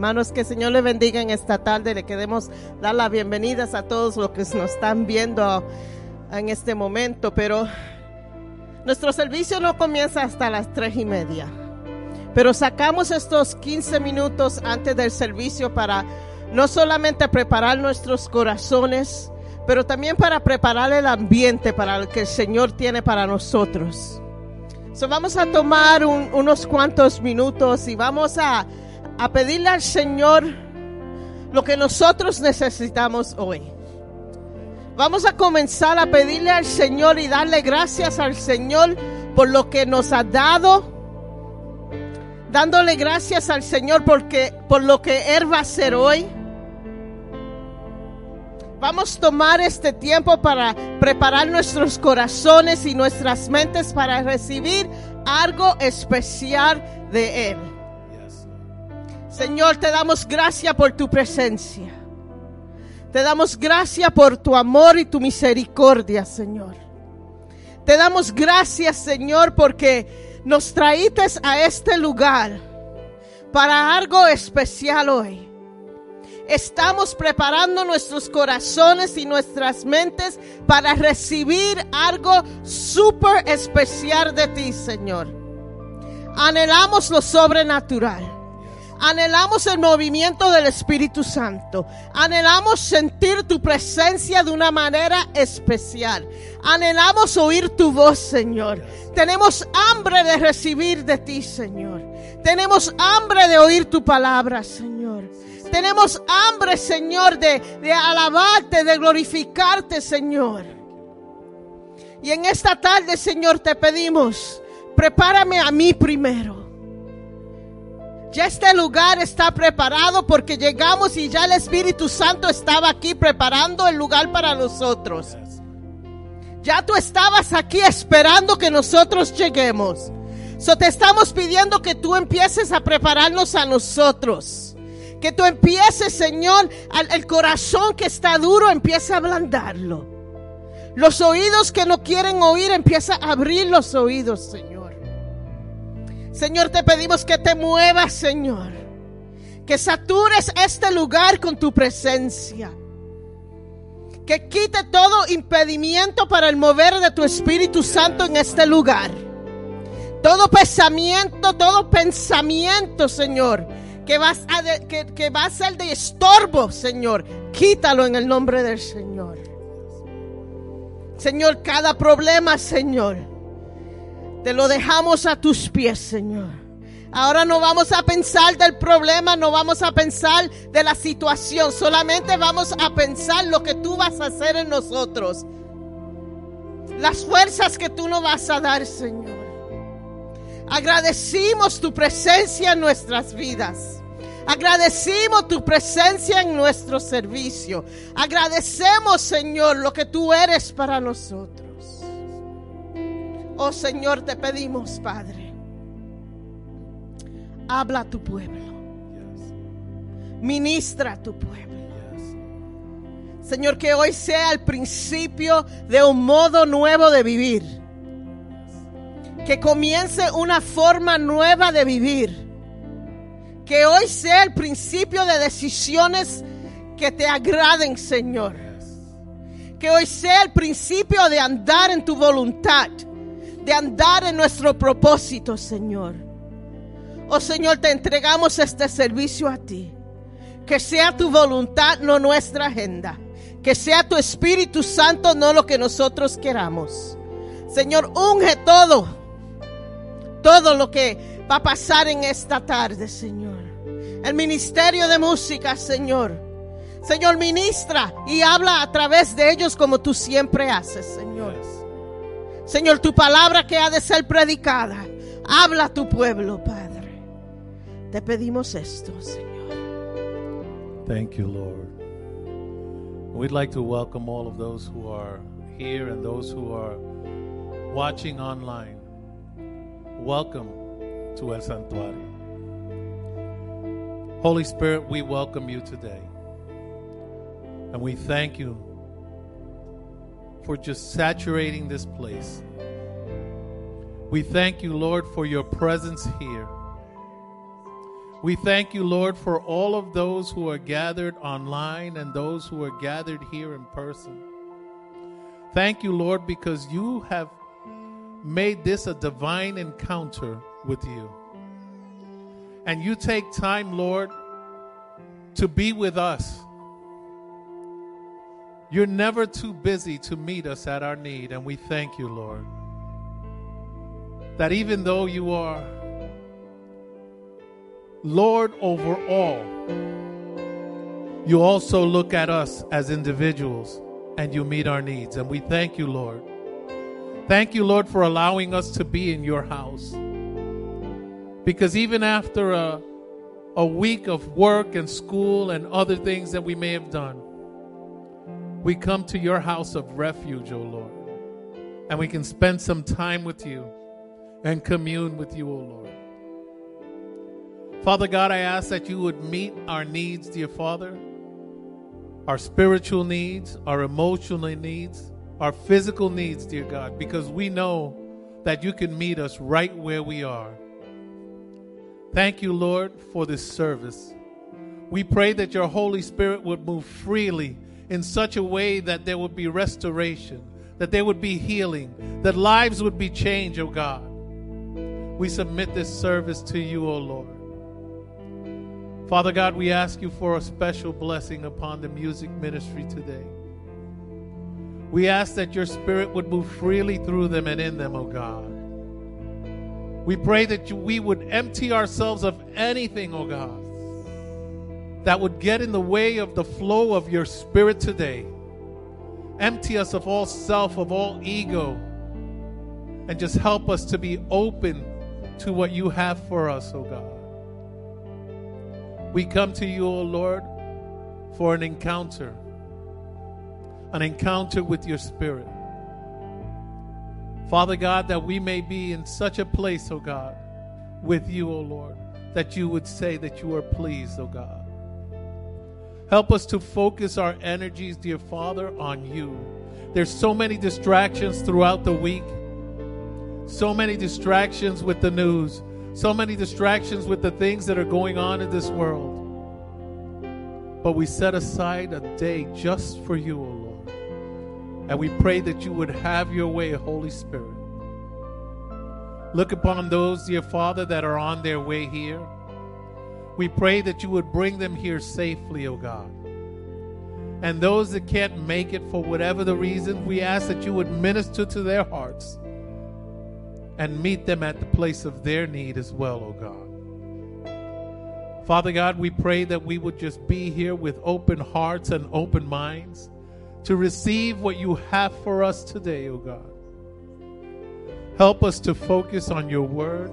Hermanos, que el Señor le bendiga en esta tarde. Le queremos dar las bienvenidas a todos los que nos están viendo en este momento, pero nuestro servicio no comienza hasta las tres y media. Pero sacamos estos 15 minutos antes del servicio para no solamente preparar nuestros corazones, pero también para preparar el ambiente para lo que el Señor tiene para nosotros. So vamos a tomar unos cuantos minutos y vamos a, a pedirle al Señor lo que nosotros necesitamos hoy. Vamos a comenzar a pedirle al Señor y darle gracias al Señor por lo que nos ha dado. Dándole gracias al Señor porque, por lo que Él va a hacer hoy. Vamos a tomar este tiempo para preparar nuestros corazones y nuestras mentes para recibir algo especial de Él. Señor, te damos gracias por tu presencia. Te damos gracias por tu amor y tu misericordia, Señor. Te damos gracias, Señor, porque nos traíste a este lugar para algo especial hoy. Estamos preparando nuestros corazones y nuestras mentes para recibir algo súper especial de ti, Señor. Anhelamos lo sobrenatural. Anhelamos el movimiento del Espíritu Santo. Anhelamos sentir tu presencia de una manera especial. Anhelamos oír tu voz, Señor. Tenemos hambre de recibir de ti, Señor. Tenemos hambre de oír tu palabra, Señor. Tenemos hambre, Señor, de, de alabarte, de glorificarte, Señor. Y en esta tarde, Señor, te pedimos, prepárame a mí primero. Ya este lugar está preparado porque llegamos y ya el Espíritu Santo estaba aquí preparando el lugar para nosotros. Ya tú estabas aquí esperando que nosotros lleguemos. So te estamos pidiendo que tú empieces a prepararnos a nosotros. Que tú empieces, Señor, el corazón que está duro, empieza a ablandarlo. Los oídos que no quieren oír, empieza a abrir los oídos, Señor. Señor, te pedimos que te muevas, Señor. Que satures este lugar con tu presencia. Que quite todo impedimento para el mover de tu Espíritu Santo en este lugar. Todo pensamiento, todo pensamiento, Señor, que, vas a que, que va a ser de estorbo, Señor, quítalo en el nombre del Señor. Señor, cada problema, Señor, te lo dejamos a tus pies, Señor. Ahora no vamos a pensar del problema, no vamos a pensar de la situación, solamente vamos a pensar lo que tú vas a hacer en nosotros. Las fuerzas que tú nos vas a dar, Señor. Agradecimos tu presencia en nuestras vidas. Agradecimos tu presencia en nuestro servicio. Agradecemos, Señor, lo que tú eres para nosotros. Oh Señor, te pedimos, Padre. Habla a tu pueblo. Ministra a tu pueblo. Señor, que hoy sea el principio de un modo nuevo de vivir. Que comience una forma nueva de vivir. Que hoy sea el principio de decisiones que te agraden, Señor. Que hoy sea el principio de andar en tu voluntad de andar en nuestro propósito, Señor. Oh Señor, te entregamos este servicio a ti. Que sea tu voluntad, no nuestra agenda. Que sea tu Espíritu Santo, no lo que nosotros queramos. Señor, unge todo. Todo lo que va a pasar en esta tarde, Señor. El ministerio de música, Señor. Señor, ministra y habla a través de ellos como tú siempre haces, Señor. Señor, tu palabra que ha de ser predicada. Habla a tu pueblo, Padre. Te pedimos esto, Señor. Thank you, Lord. We'd like to welcome all of those who are here and those who are watching online. Welcome to El Santuario. Holy Spirit, we welcome you today. And we thank you for just saturating this place. We thank you, Lord, for your presence here. We thank you, Lord, for all of those who are gathered online and those who are gathered here in person. Thank you, Lord, because you have made this a divine encounter with you. And you take time, Lord, to be with us. You're never too busy to meet us at our need, and we thank you, Lord. That even though you are Lord over all, you also look at us as individuals and you meet our needs. And we thank you, Lord. Thank you, Lord, for allowing us to be in your house. Because even after a, a week of work and school and other things that we may have done, we come to your house of refuge, O oh Lord. And we can spend some time with you and commune with you, O oh Lord. Father God, I ask that you would meet our needs, dear Father, our spiritual needs, our emotional needs, our physical needs, dear God, because we know that you can meet us right where we are. Thank you, Lord, for this service. We pray that your Holy Spirit would move freely in such a way that there would be restoration, that there would be healing, that lives would be changed, O oh God. We submit this service to you, O oh Lord. Father God, we ask you for a special blessing upon the music ministry today. We ask that your spirit would move freely through them and in them, O oh God. We pray that we would empty ourselves of anything, O oh God, that would get in the way of the flow of your spirit today. Empty us of all self, of all ego, and just help us to be open to what you have for us, O oh God. We come to you, O Lord, for an encounter, an encounter with your Spirit. Father God, that we may be in such a place, O God, with you, O Lord, that you would say that you are pleased, O God. Help us to focus our energies, dear Father, on you. There's so many distractions throughout the week, so many distractions with the news, so many distractions with the things that are going on in this world. But we set aside a day just for you, O Lord. And we pray that you would have your way, Holy Spirit. Look upon those, dear Father, that are on their way here. We pray that you would bring them here safely, O God. And those that can't make it for whatever the reason, we ask that you would minister to their hearts and meet them at the place of their need as well, oh God. Father God, we pray that we would just be here with open hearts and open minds to receive what you have for us today, oh God. Help us to focus on your word.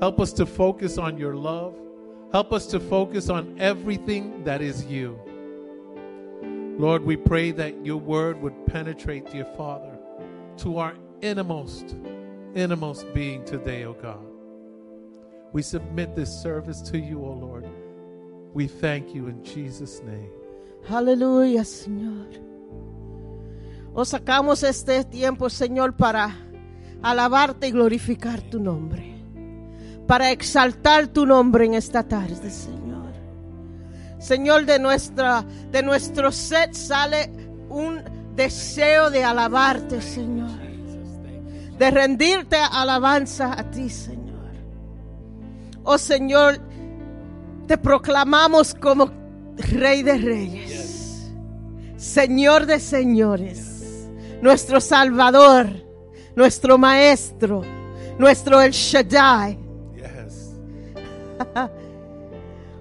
Help us to focus on your love. Help us to focus on everything that is you. Lord, we pray that your word would penetrate, dear Father, to our innermost innermost being today, O oh God. We submit this service to you, O oh Lord. We thank you in Jesus' name. Aleluya, Señor. O sacamos este tiempo, Señor, para alabarte y glorificar tu nombre. Para exaltar tu nombre en esta tarde, Señor. Señor, de nuestra de nuestro set sale un deseo de alabarte, Señor de rendirte alabanza a ti, Señor. Oh Señor, te proclamamos como Rey de Reyes, Señor de Señores, nuestro Salvador, nuestro Maestro, nuestro El Shaddai.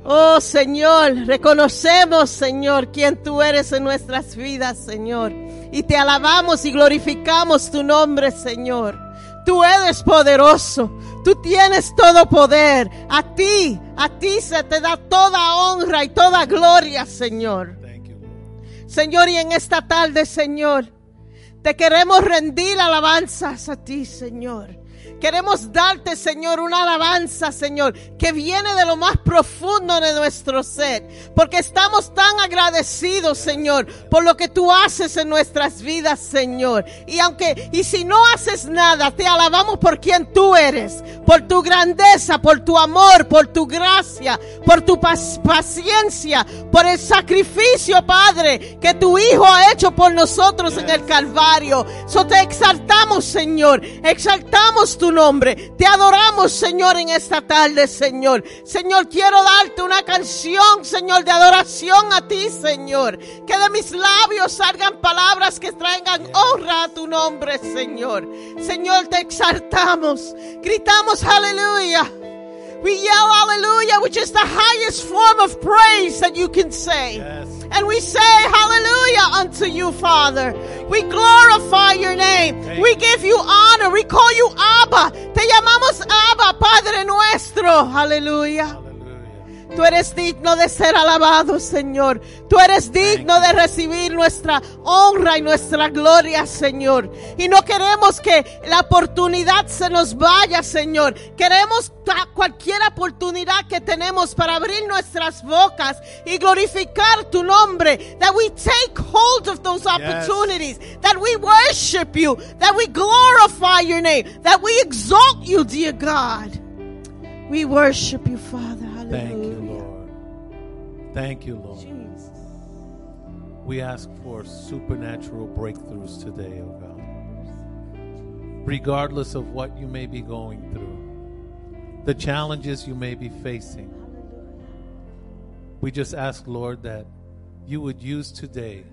Oh Señor, reconocemos, Señor, quién tú eres en nuestras vidas, Señor. Y te alabamos y glorificamos tu nombre, Señor. Tú eres poderoso. Tú tienes todo poder. A ti, a ti se te da toda honra y toda gloria, Señor. Señor, y en esta tarde, Señor, te queremos rendir alabanzas a ti, Señor. Queremos darte, Señor, una alabanza, Señor, que viene de lo más profundo de nuestro ser. Porque estamos tan agradecidos, Señor, por lo que tú haces en nuestras vidas, Señor. Y aunque, y si no haces nada, te alabamos por quien tú eres, por tu grandeza, por tu amor, por tu gracia, por tu paciencia, por el sacrificio, Padre, que tu Hijo ha hecho por nosotros en el Calvario. So te exaltamos, Señor. Exaltamos tu nombre. Te adoramos, Señor, en esta tarde, Señor. Señor, quiero darte una canción, Señor, de adoración a ti, Señor. Que de mis labios salgan palabras que traigan honra a tu nombre, Señor. Señor, te exaltamos. Gritamos, aleluya. We yell hallelujah, which is the highest form of praise that you can say. Yes. And we say hallelujah unto you, Father. We glorify your name. We give you honor. We call you Abba. Te llamamos Abba, Padre nuestro. Hallelujah. Tú eres digno de ser alabado, Señor. Tú eres digno de recibir nuestra honra y nuestra gloria, Señor. Y no queremos que la oportunidad se nos vaya, Señor. Queremos cualquier oportunidad que tenemos para abrir nuestras bocas y glorificar tu nombre. That we take hold of those opportunities. That we worship you. That we glorify your name. That we exalt you, dear God. We worship you, Father. Hallelujah. Thank you, Lord. Thank you, Lord. Jesus. We ask for supernatural breakthroughs today, oh God. Regardless of what you may be going through, the challenges you may be facing, we just ask, Lord, that you would use today,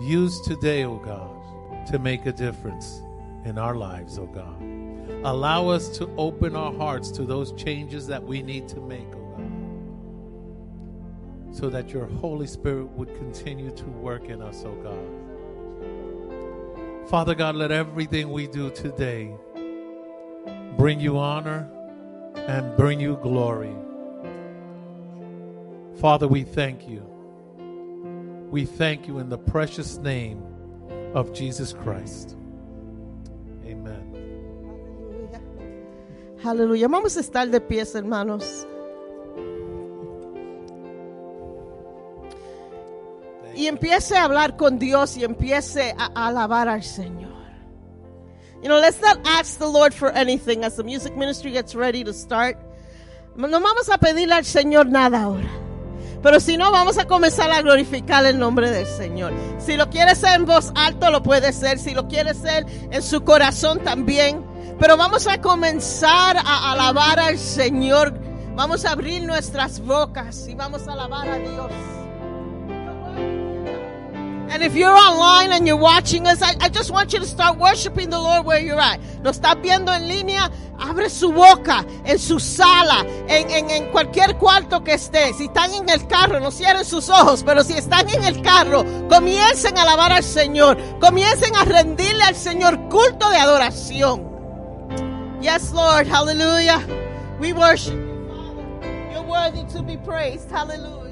use today, oh God, to make a difference in our lives, oh God. Allow us to open our hearts to those changes that we need to make, oh God so that your Holy Spirit would continue to work in us, oh God. Father God, let everything we do today bring you honor and bring you glory. Father, we thank you. We thank you in the precious name of Jesus Christ. Aleluya. Vamos a estar de pies, hermanos. Y empiece a hablar con Dios y empiece a, alabar al Señor. You know, let's not ask the Lord for anything as the music ministry gets ready to start. No vamos a pedirle al Señor nada ahora. Pero si no, vamos a comenzar a glorificar el nombre del Señor. Si lo quiere hacer en voz alta, lo puede ser. Si lo quiere hacer en su corazón también. Pero vamos a comenzar a alabar al Señor. Vamos a abrir nuestras bocas y vamos a alabar a Dios. And if you're online and you're watching us, I, just want you to start worshiping the Lord where you're at. Nos estás viendo en línea, abre su boca, en su sala, en, en, en cualquier cuarto que esté. Si están en el carro, no cierren sus ojos, pero si están en el carro, comiencen a alabar al Señor. Comiencen a rendirle al Señor culto de adoración. Yes, Lord, hallelujah. We worship you, Father. You're worthy to be praised. Hallelujah.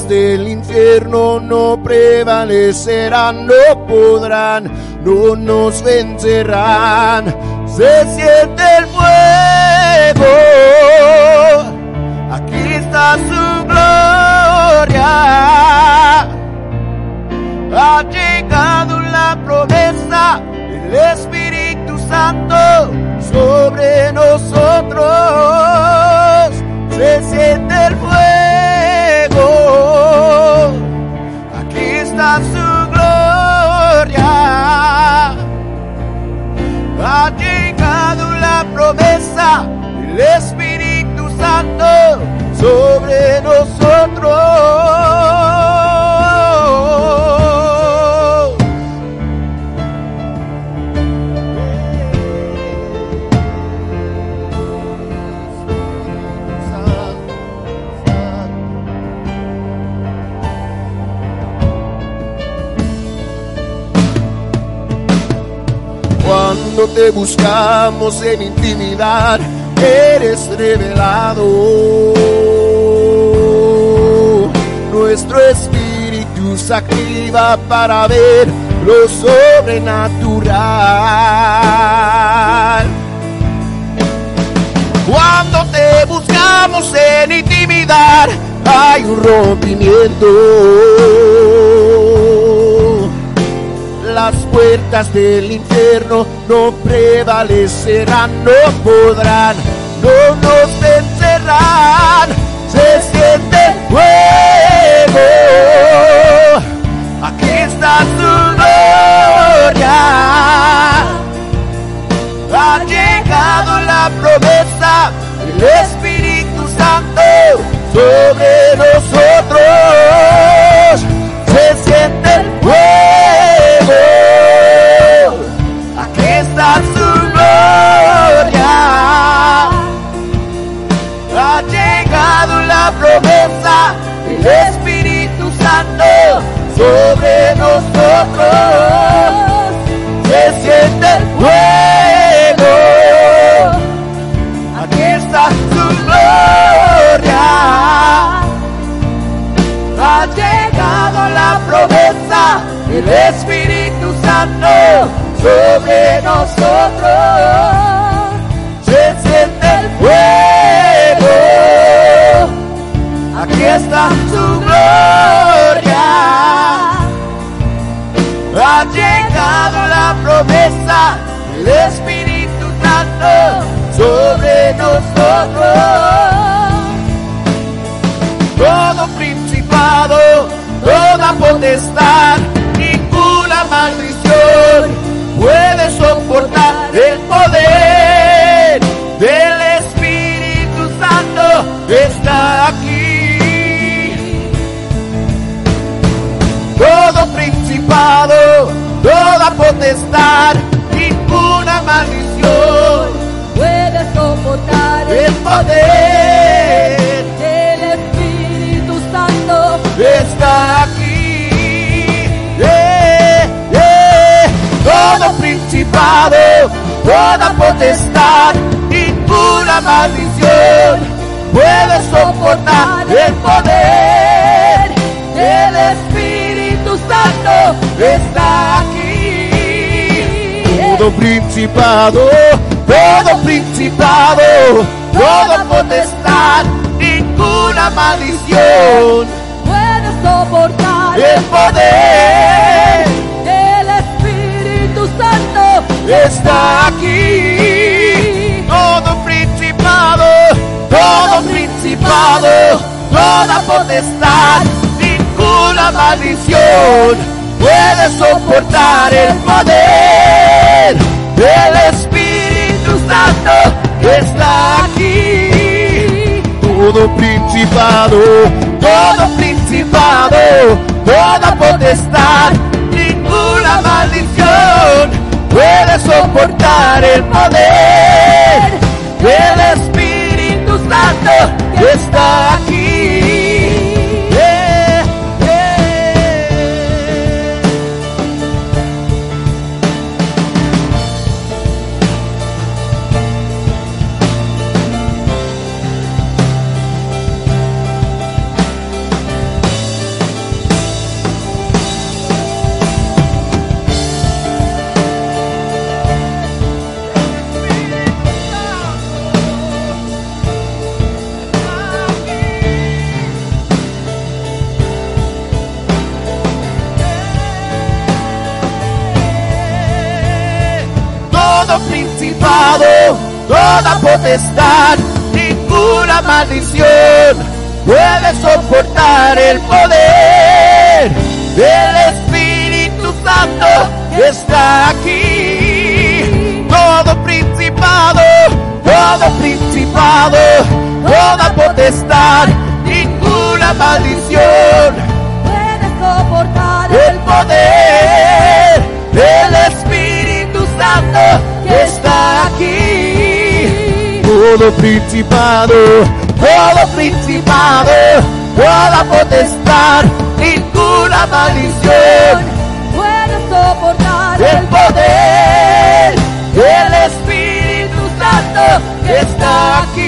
Del infierno no prevalecerán, no podrán, no nos vencerán. Se siente el fuego, aquí está su gloria. Ha llegado la promesa del Espíritu Santo sobre nosotros. Se siente Cuando te buscamos en intimidad, eres revelado. Nuestro espíritu se activa para ver lo sobrenatural. Cuando te buscamos en intimidad, hay un rompimiento. Puertas del infierno no prevalecerán, no podrán, no nos vencerán. Se siente fuego. Aquí está su gloria. Ha llegado la promesa del Espíritu Santo sobre nosotros. nosotros se enciende el fuego. Aquí está su gloria. Ha llegado la promesa del Espíritu Santo sobre nosotros. Todo principado, toda potestad toda potestad, ninguna maldición puede soportar el poder del Espíritu Santo está aquí. Todo principado, todo principado, toda potestad, ninguna maldición puede soportar el poder está aquí. Todo principado, todo principado, toda potestad, ninguna maldición puede soportar el poder del Espíritu Santo que está aquí. Todo principado, todo principado, toda potestad, ninguna maldición puede soportar el poder del Espíritu Santo que está toda potestad, ninguna maldición puede soportar el poder del Espíritu Santo que está aquí. Todo principado, todo principado, toda potestad, ninguna maldición puede soportar el poder del Espíritu Santo Todo principado, todo principado, toda potestad, ninguna maldición, puede soportar el poder del Espíritu Santo que está aquí.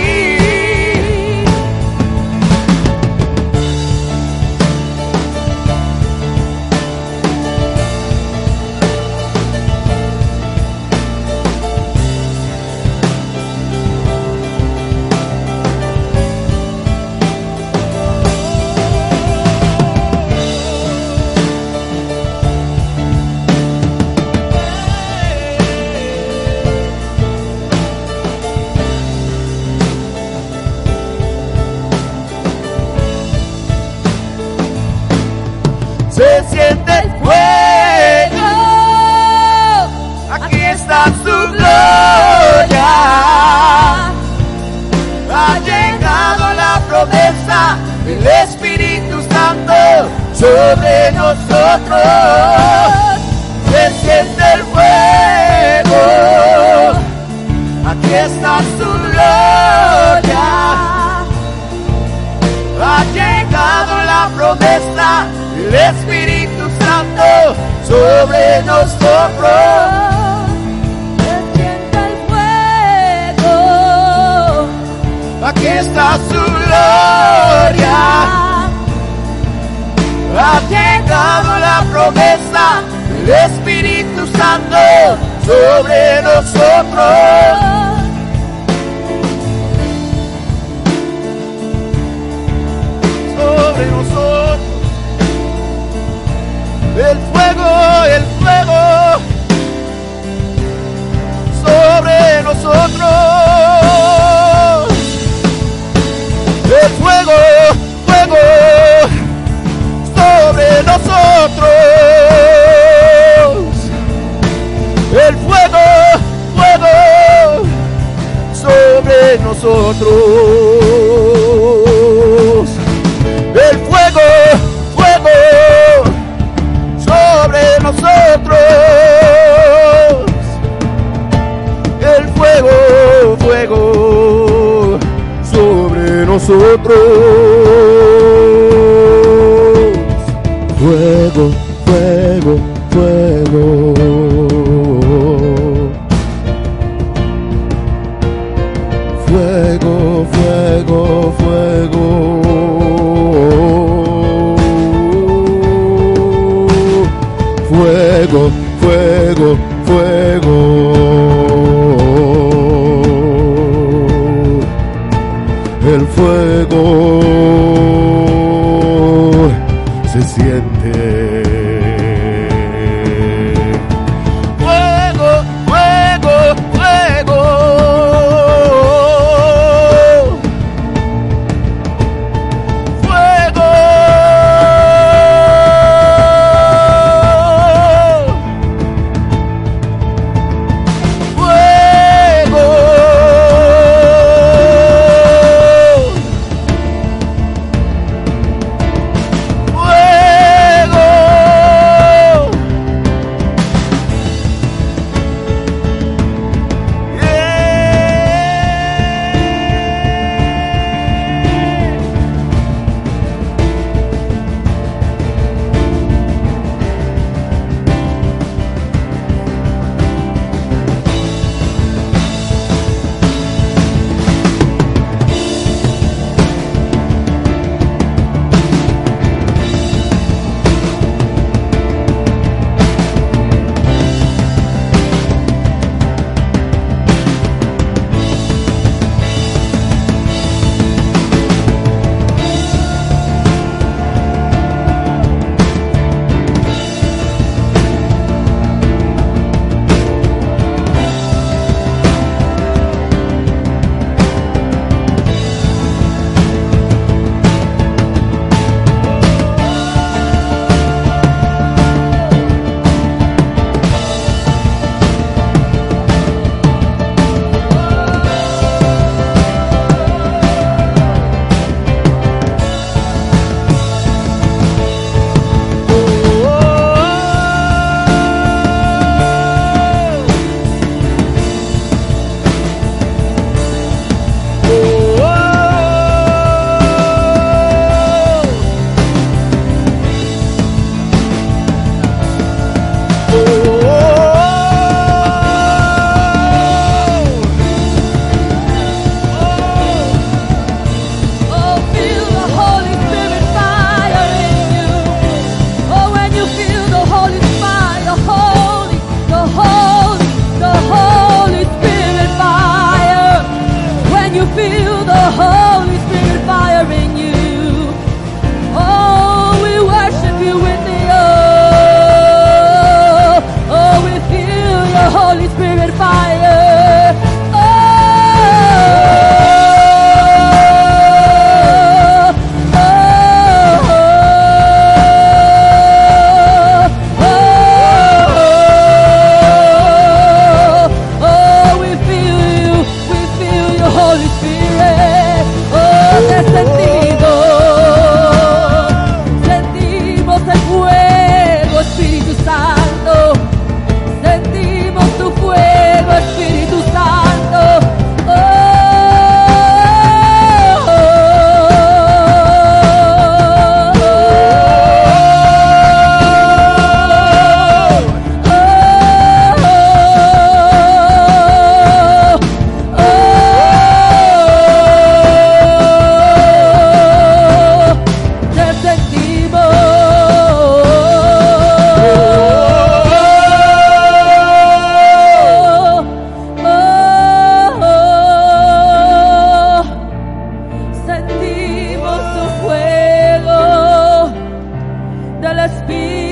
Del Espíritu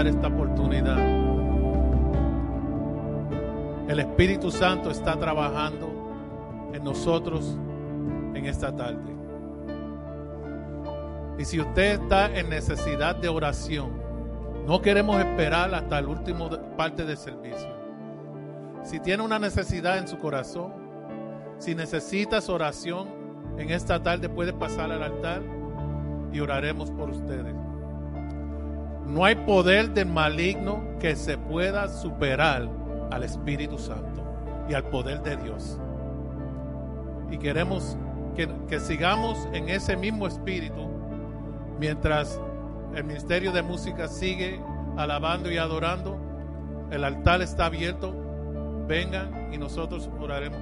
esta oportunidad. El Espíritu Santo está trabajando en nosotros en esta tarde. Y si usted está en necesidad de oración, no queremos esperar hasta el último parte del servicio. Si tiene una necesidad en su corazón, si necesitas oración en esta tarde, puede pasar al altar y oraremos por ustedes. No hay poder del maligno que se pueda superar al Espíritu Santo y al poder de Dios. Y queremos que, sigamos en ese mismo espíritu mientras el Ministerio de Música sigue alabando y adorando. El altar está abierto. Vengan y nosotros oraremos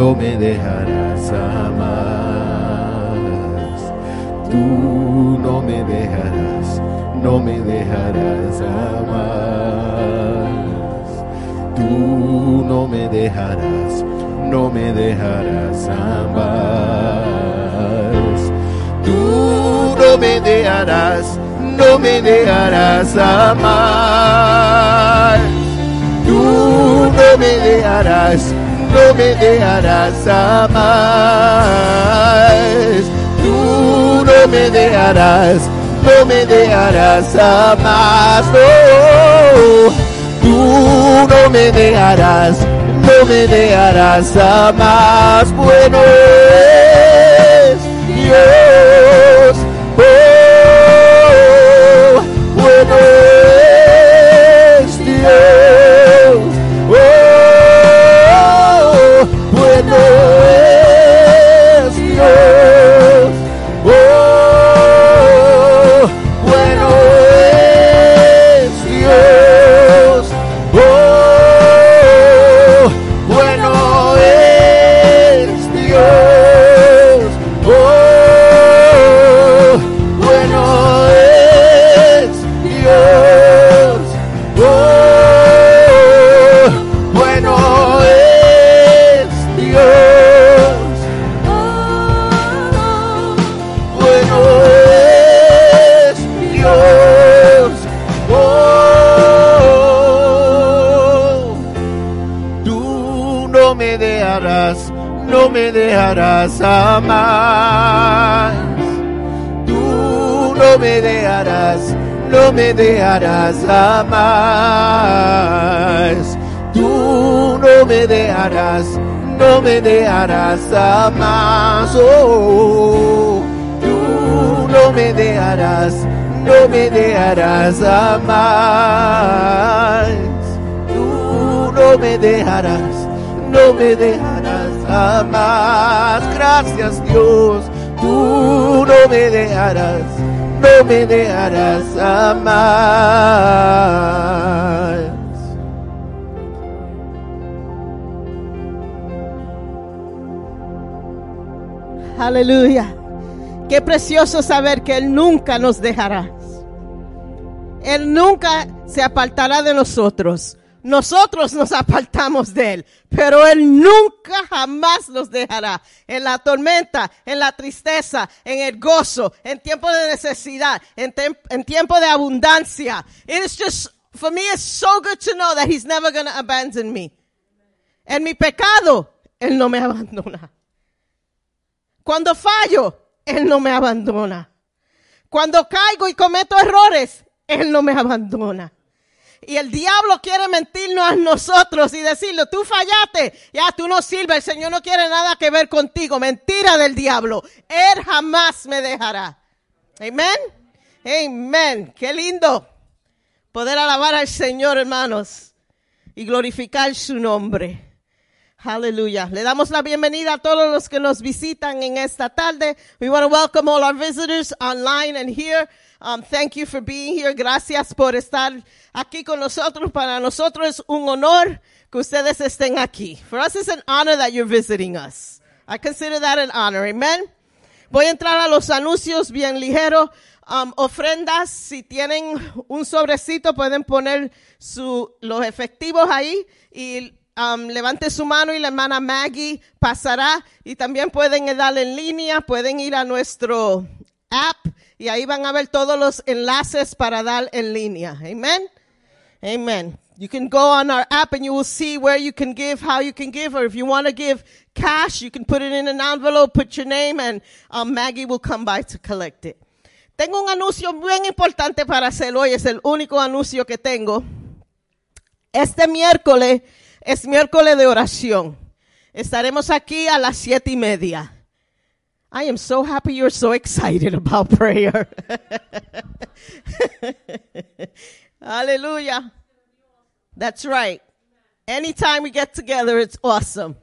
no me dejarás amar. Tú no me dejarás, no me dejarás amar. Tú no me dejarás, no me dejarás amar. Tú no me dejarás, no me dejarás amar. Tú no me dejarás, no me dejarás amar. Tú no me dejarás, no me dejarás amar. Oh, tú no me dejarás, no me dejarás amar. Bueno es Dios. Oh, bueno es Dios. Dejarás amar. Tú no me dejarás, no me dejarás amar. Tú no me dejarás, no me dejarás amar. Oh, tú no me dejarás, no me dejarás amar. Tú no me dejarás, no me dejarás amar. Gracias Dios, tú no me dejarás, no me dejarás amar. Aleluya. Qué precioso saber que Él nunca nos dejará. Él nunca se apartará de nosotros. Nosotros nos apartamos de Él, pero Él nunca jamás nos dejará. En la tormenta, en la tristeza, en el gozo, en tiempo de necesidad, en, tiempo de abundancia. It is just, for me, it's so good to know that He's never going to abandon me. En mi pecado, Él no me abandona. Cuando fallo, Él no me abandona. Cuando caigo y cometo errores, Él no me abandona. Y el diablo quiere mentirnos a nosotros y decirle, tú fallaste, ya tú no sirves, el Señor no quiere nada que ver contigo. Mentira del diablo. Él jamás me dejará. Amén. Amén. Qué lindo poder alabar al Señor, hermanos, y glorificar su nombre. Aleluya. Le damos la bienvenida a todos los que nos visitan en esta tarde. We want to welcome all our visitors online and here. Um, thank you for being here. Gracias por estar aquí con nosotros. Para nosotros es un honor que ustedes estén aquí. For us it's an honor that you're visiting us. I consider that an honor. Amen. Voy a entrar a los anuncios bien ligero. Um, ofrendas, si tienen un sobrecito, pueden poner su, los efectivos ahí y um, levante su mano y la hermana Maggie pasará. Y también pueden darle en línea, pueden ir a nuestro app y ahí van a ver todos los enlaces para dar en línea. Amen. Amen. You can go on our app and you will see where you can give, how you can give, or if you want to give cash, you can put it in an envelope, put your name, and um, Maggie will come by to collect it. Tengo un anuncio bien importante para hacer hoy, es el único anuncio que tengo. Este miércoles es miércoles de oración. Estaremos aquí a las siete y media. I am so happy you're so excited about prayer. Hallelujah. That's right. Anytime we get together, it's awesome.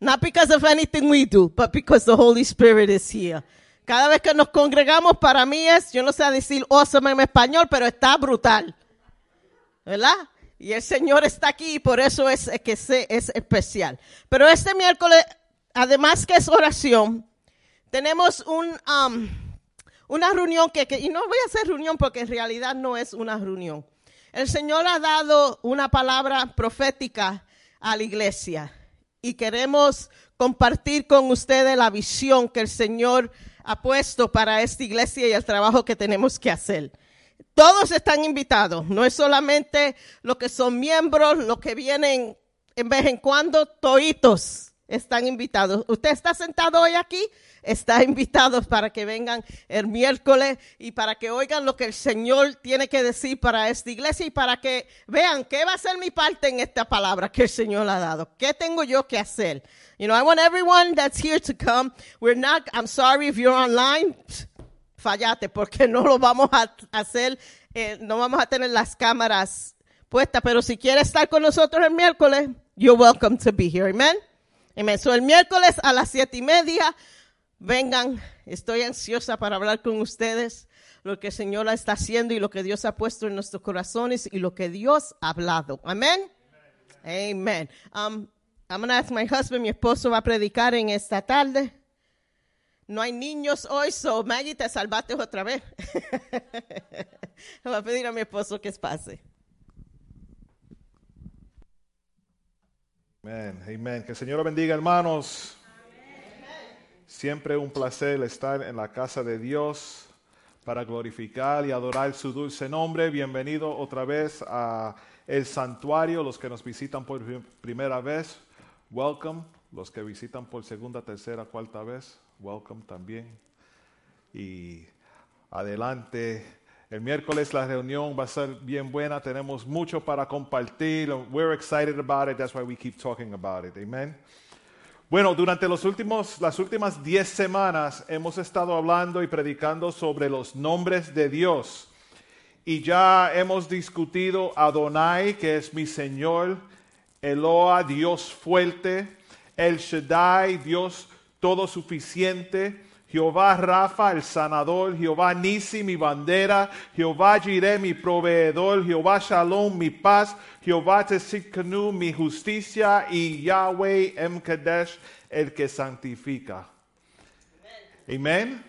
Not because of anything we do, but because the Holy Spirit is here. Cada vez que nos congregamos, para mí es, yo no sé decir awesome en español, pero está brutal. ¿Verdad? Y el Señor está aquí y por eso es que es especial. Pero este miércoles, además que es oración, tenemos un, um, una reunión que, que- y no voy a hacer reunión porque en realidad no es una reunión. El Señor ha dado una palabra profética a la iglesia y queremos compartir con ustedes la visión que el Señor ha puesto para esta iglesia y el trabajo que tenemos que hacer. Todos están invitados, no es solamente los que son miembros, los que vienen en vez en cuando, toitos están invitados. Usted está sentado hoy aquí, está invitado para que vengan el miércoles y para que oigan lo que el Señor tiene que decir para esta iglesia y para que vean qué va a ser mi parte en esta palabra que el Señor ha dado. ¿Qué tengo yo que hacer? You know, I want everyone that's here to come. We're not, I'm sorry if you're online fallate porque no lo vamos a hacer, eh, no vamos a tener las cámaras puestas, pero si quiere estar con nosotros el miércoles, you're welcome to be here, amen. Amen. So el miércoles a las siete y media, vengan, estoy ansiosa para hablar con ustedes lo que el Señor está haciendo y lo que Dios ha puesto en nuestros corazones y lo que Dios ha hablado, amén. Amen. Um, I'm going to ask my husband, mi esposo va a predicar en esta tarde. No hay niños hoy, so Maggie, te salvaste otra vez. Voy a pedir a mi esposo que pase. Amén, amén. Que el Señor lo bendiga, hermanos. Siempre un placer estar en la casa de Dios para glorificar y adorar su dulce nombre. Bienvenido otra vez a el santuario, los que nos visitan por prim- primera vez. Welcome. Los que visitan por segunda, tercera, cuarta vez. Welcome también. Y adelante. El miércoles la reunión va a ser bien buena. Tenemos mucho para compartir. We're excited about it. That's why we keep talking about it. Amen. Bueno, durante los últimos, las últimas 10 semanas hemos estado hablando y predicando sobre los nombres de Dios. Y ya hemos discutido Adonai, que es mi Señor, Eloa, Dios fuerte, El Shaddai, Dios todo suficiente, Jehová Rafa, el sanador, Jehová Nisi, mi bandera, Jehová Jireh, mi proveedor, Jehová Shalom, mi paz, Jehová Tesitkanu, mi justicia, y Yahweh Em Kadesh, el que santifica. Amén.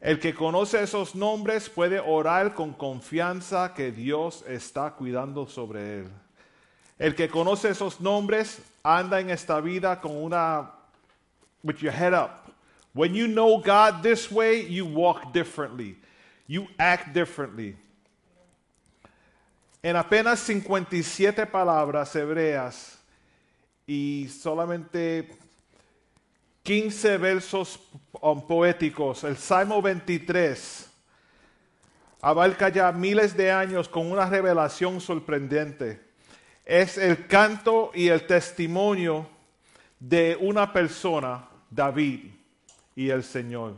El que conoce esos nombres puede orar con confianza que Dios está cuidando sobre él. El que conoce esos nombres anda en esta vida con una with your head up. When you know God this way, you walk differently. You act differently. En apenas 57 palabras hebreas y solamente 15 versos um, poéticos, el Salmo 23 abarca ya miles de años con una revelación sorprendente. Es el canto y el testimonio de una persona, David y el Señor.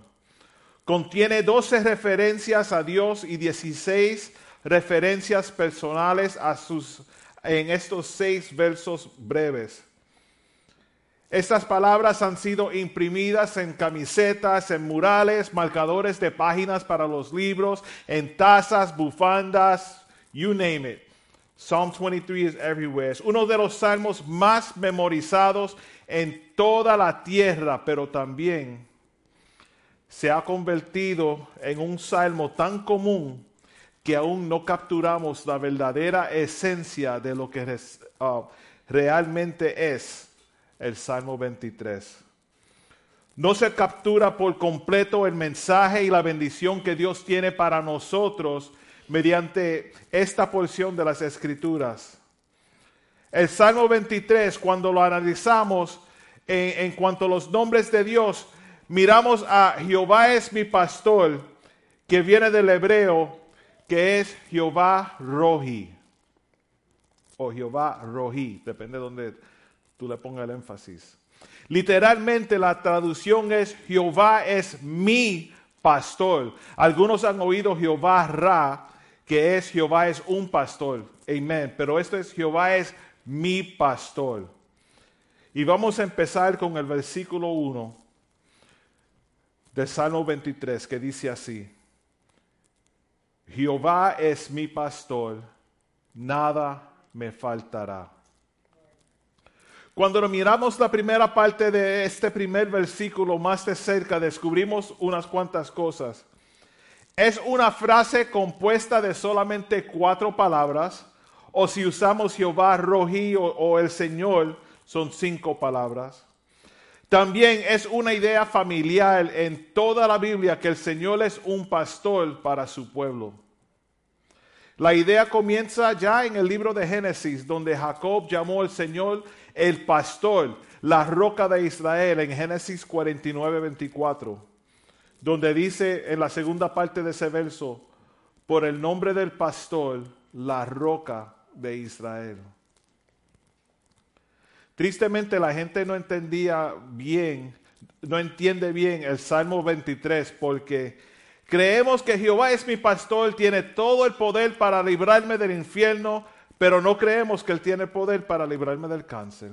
Contiene 12 referencias a Dios y 16 referencias personales a sus, en estos seis versos breves. Estas palabras han sido imprimidas en camisetas, en murales, marcadores de páginas para los libros, en tazas, bufandas, you name it. Psalm 23 is everywhere. Es uno de los salmos más memorizados en toda la tierra, pero también se ha convertido en un salmo tan común que aún no capturamos la verdadera esencia de lo que uh, realmente es el Salmo 23. No se captura por completo el mensaje y la bendición que Dios tiene para nosotros mediante esta porción de las Escrituras. El Salmo 23, cuando lo analizamos en, en cuanto a los nombres de Dios, miramos a Jehová es mi pastor, que viene del hebreo, que es Jehová Rohi, o Jehová Rohi, depende de donde tú le pongas el énfasis. Literalmente la traducción es Jehová es mi pastor. Algunos han oído Jehová Ra, que es Jehová es un pastor. Amén. Pero esto es Jehová es mi pastor. Y vamos a empezar con el versículo 1 de Salmo 23 que dice así. Jehová es mi pastor, nada me faltará. Cuando miramos la primera parte de este primer versículo más de cerca, descubrimos unas cuantas cosas. Es una frase compuesta de solamente cuatro palabras, o si usamos Jehová, Rojí o, o el Señor, son cinco palabras. También es una idea familiar en toda la Biblia que el Señor es un pastor para su pueblo. La idea comienza ya en el libro de Génesis, donde Jacob llamó al Señor el pastor, la roca de Israel, en Génesis 49, 24, donde dice en la segunda parte de ese verso, por el nombre del pastor, la roca de Israel. Tristemente la gente no entendía bien, no entiende bien el Salmo 23 porque creemos que Jehová es mi pastor, tiene todo el poder para librarme del infierno, pero no creemos que Él tiene poder para librarme del cáncer.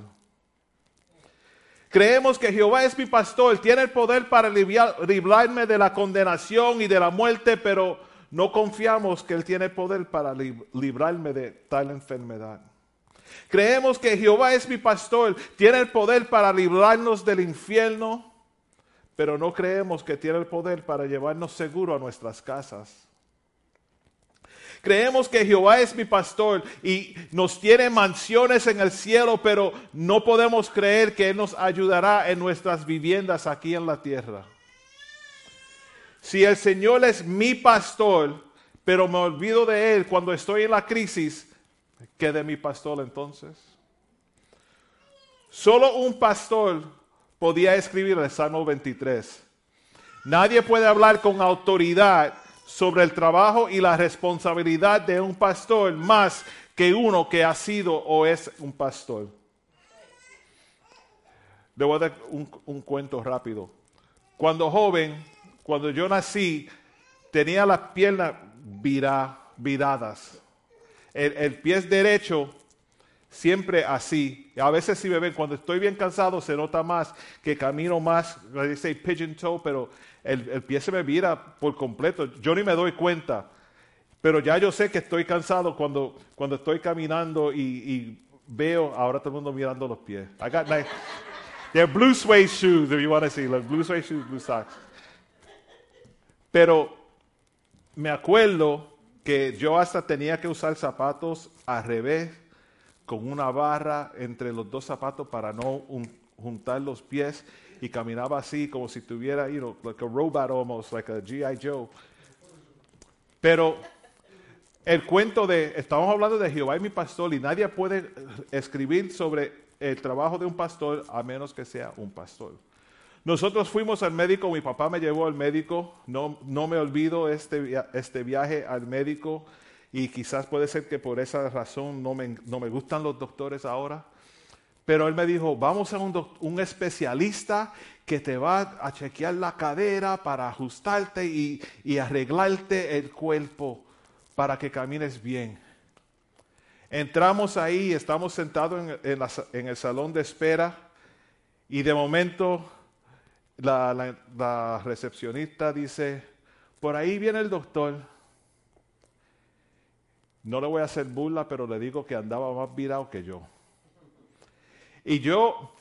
Creemos que Jehová es mi pastor, tiene el poder para librarme de la condenación y de la muerte, pero no confiamos que Él tiene poder para librarme de tal enfermedad. Creemos que Jehová es mi pastor, tiene el poder para librarnos del infierno, pero no creemos que tiene el poder para llevarnos seguro a nuestras casas. Creemos que Jehová es mi pastor y nos tiene mansiones en el cielo, pero no podemos creer que Él nos ayudará en nuestras viviendas aquí en la tierra. Si el Señor es mi pastor, pero me olvido de Él cuando estoy en la crisis, ¿qué de mi pastor entonces? Solo un pastor podía escribir el Salmo 23. Nadie puede hablar con autoridad sobre el trabajo y la responsabilidad de un pastor más que uno que ha sido o es un pastor. Le voy a dar un, cuento rápido. Cuando joven, cuando yo nací, tenía las piernas viradas. El, el pie derecho siempre así. A veces si me ven, cuando estoy bien cansado se nota más que camino más, dice pigeon toe, pero el, pie se me vira por completo. Yo ni me doy cuenta. Pero ya yo sé que estoy cansado cuando, cuando estoy caminando y, veo ahora todo el mundo mirando los pies. I got nice, they're blue suede shoes if you want to see, like blue suede shoes, blue socks. Pero me acuerdo que yo hasta tenía que usar zapatos al revés, con una barra entre los dos zapatos para no juntar los pies y caminaba así como si tuviera, you know, like a robot almost, like a G.I. Joe. Pero el cuento de, estamos hablando de Jehová y mi pastor y nadie puede escribir sobre el trabajo de un pastor a menos que sea un pastor. Nosotros fuimos al médico, mi papá me llevó al médico, no, no me olvido este, este viaje al médico y quizás puede ser que por esa razón no me, no me gustan los doctores ahora. Pero él me dijo, vamos a un, especialista que te va a chequear la cadera para ajustarte y, y arreglarte el cuerpo para que camines bien. Entramos ahí, estamos sentados en, en, el salón de espera y de momento la, recepcionista dice, por ahí viene el doctor. No le voy a hacer burla, pero le digo que andaba más virado que yo. Y yo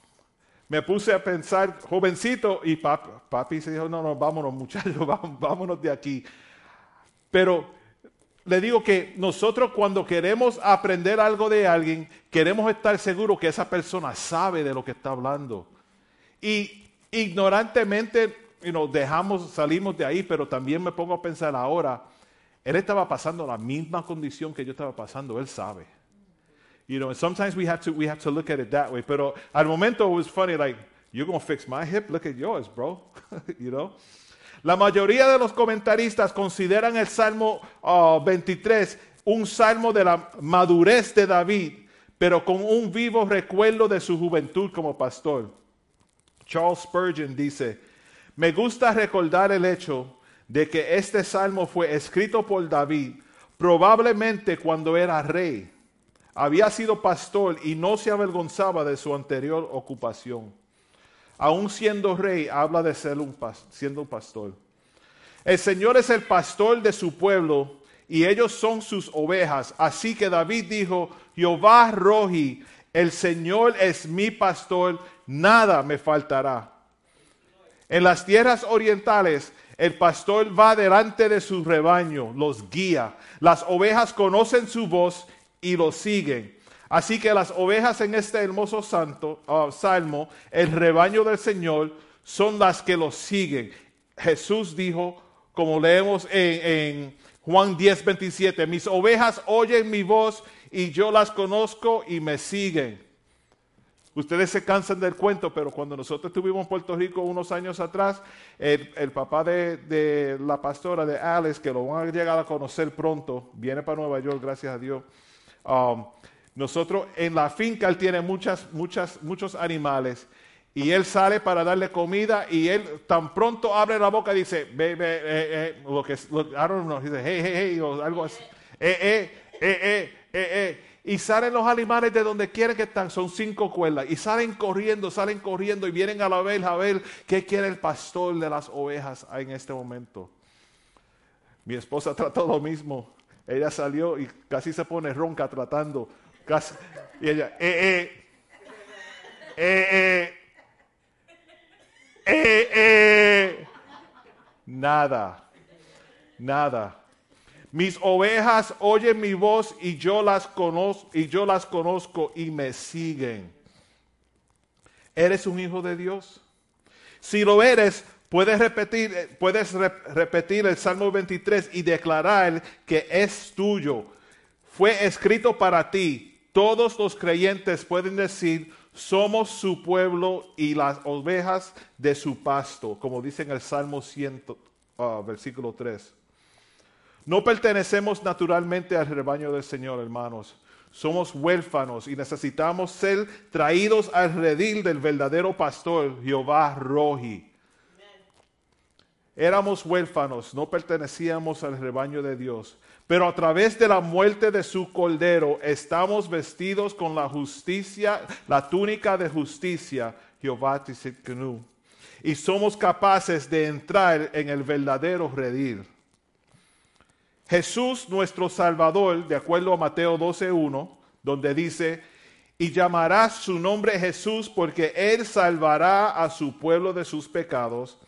me puse a pensar, jovencito, y papi, papi se dijo, no, no, vámonos muchachos, vámonos de aquí. Pero le digo que nosotros cuando queremos aprender algo de alguien, queremos estar seguros que esa persona sabe de lo que está hablando. Y ignorantemente you dejamos, salimos de ahí, pero también me pongo a pensar ahora, él estaba pasando la misma condición que yo estaba pasando, él sabe. You know, and sometimes we have to we have to look at it that way. Pero al momento it was funny, like, you're gonna fix my hip, look at yours, bro. you know? La mayoría de los comentaristas consideran el Salmo 23 un salmo de la madurez de David, pero con un vivo recuerdo de su juventud como pastor. Charles Spurgeon dice, me gusta recordar el hecho de que este salmo fue escrito por David probablemente cuando era rey. Había sido pastor y no se avergonzaba de su anterior ocupación. Aún siendo rey, habla de ser un siendo pastor. El Señor es el pastor de su pueblo y ellos son sus ovejas. Así que David dijo, Jehová Roji, el Señor es mi pastor, nada me faltará. En las tierras orientales, el pastor va delante de su rebaño, los guía. Las ovejas conocen su voz y lo siguen. Así que las ovejas en este hermoso santo, ah, salmo, el rebaño del Señor, son las que lo siguen. Jesús dijo, como leemos en, en Juan 10, 27, mis ovejas oyen mi voz y yo las conozco y me siguen. Ustedes se cansan del cuento, pero cuando nosotros estuvimos en Puerto Rico unos años atrás, el, papá de, la pastora de Alice, que lo van a llegar a conocer pronto, viene para Nueva York, gracias a Dios. Um, nosotros en la finca él tiene muchas, muchas, muchos animales y él sale para darle comida y él tan pronto abre la boca y dice, ve, ve, eh, eh, lo que, I don't know, dice, hey, hey, hey, o algo así, eh, eh, eh, eh, eh, eh y salen los animales de donde quieren que están, son cinco cuerdas, y salen corriendo, salen corriendo y vienen a la vez a ver qué quiere el pastor de las ovejas en este momento. Mi esposa trató lo mismo. Ella salió y casi se pone ronca tratando. Y ella, eh, eh, eh, eh, nada, nada. Mis ovejas oyen mi voz y yo las conozco y yo las conozco y me siguen. ¿Eres un hijo de Dios? Si lo eres, puedes repetir, eh, puedes repetir el Salmo 23 y declarar que es tuyo. Fue escrito para ti. Todos los creyentes pueden decir, somos su pueblo y las ovejas de su pasto, como dice en el Salmo 100, ah, versículo 3. No pertenecemos naturalmente al rebaño del Señor, hermanos. Somos huérfanos y necesitamos ser traídos al redil del verdadero pastor, Jehová Roji. Éramos huérfanos, no pertenecíamos al rebaño de Dios, pero a través de la muerte de su cordero estamos vestidos con la justicia, la túnica de justicia, Jehová Tisitkenu, y somos capaces de entrar en el verdadero redil. Jesús nuestro Salvador, de acuerdo a Mateo 12.1, donde dice, y llamará su nombre Jesús porque Él salvará a su pueblo de sus pecados.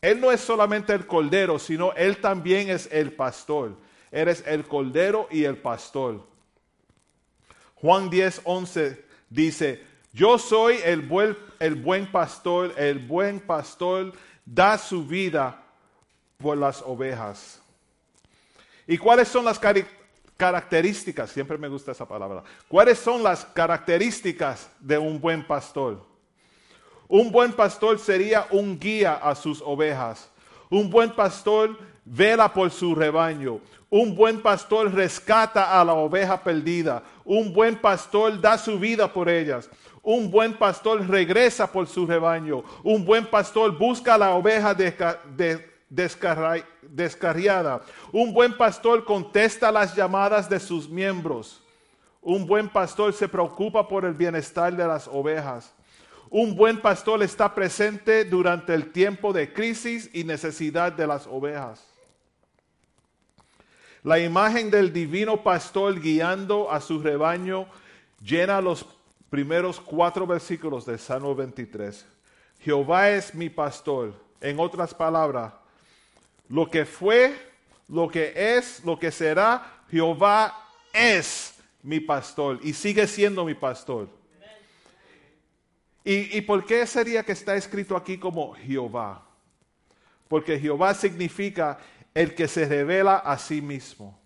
Él no es solamente el cordero, sino Él también es el pastor. Eres el cordero y el pastor. Juan 10.11 dice, yo soy el buen, el buen pastor, el buen pastor da su vida por las ovejas. ¿Y cuáles son las características? Siempre me gusta esa palabra. ¿Cuáles son las características de un buen pastor? Un buen pastor sería un guía a sus ovejas. Un buen pastor vela por su rebaño. Un buen pastor rescata a la oveja perdida. Un buen pastor da su vida por ellas. Un buen pastor regresa por su rebaño. Un buen pastor busca a la oveja de, de descarriada. Un buen pastor contesta las llamadas de sus miembros. Un buen pastor se preocupa por el bienestar de las ovejas. Un buen pastor está presente durante el tiempo de crisis y necesidad de las ovejas. La imagen del divino pastor guiando a su rebaño llena los primeros cuatro versículos del Salmo 23. Jehová es mi pastor. En otras palabras, lo que fue, lo que es, lo que será, Jehová es mi pastor y sigue siendo mi pastor. ¿Y, por qué sería que está escrito aquí como Jehová? Porque Jehová significa el que se revela a sí mismo.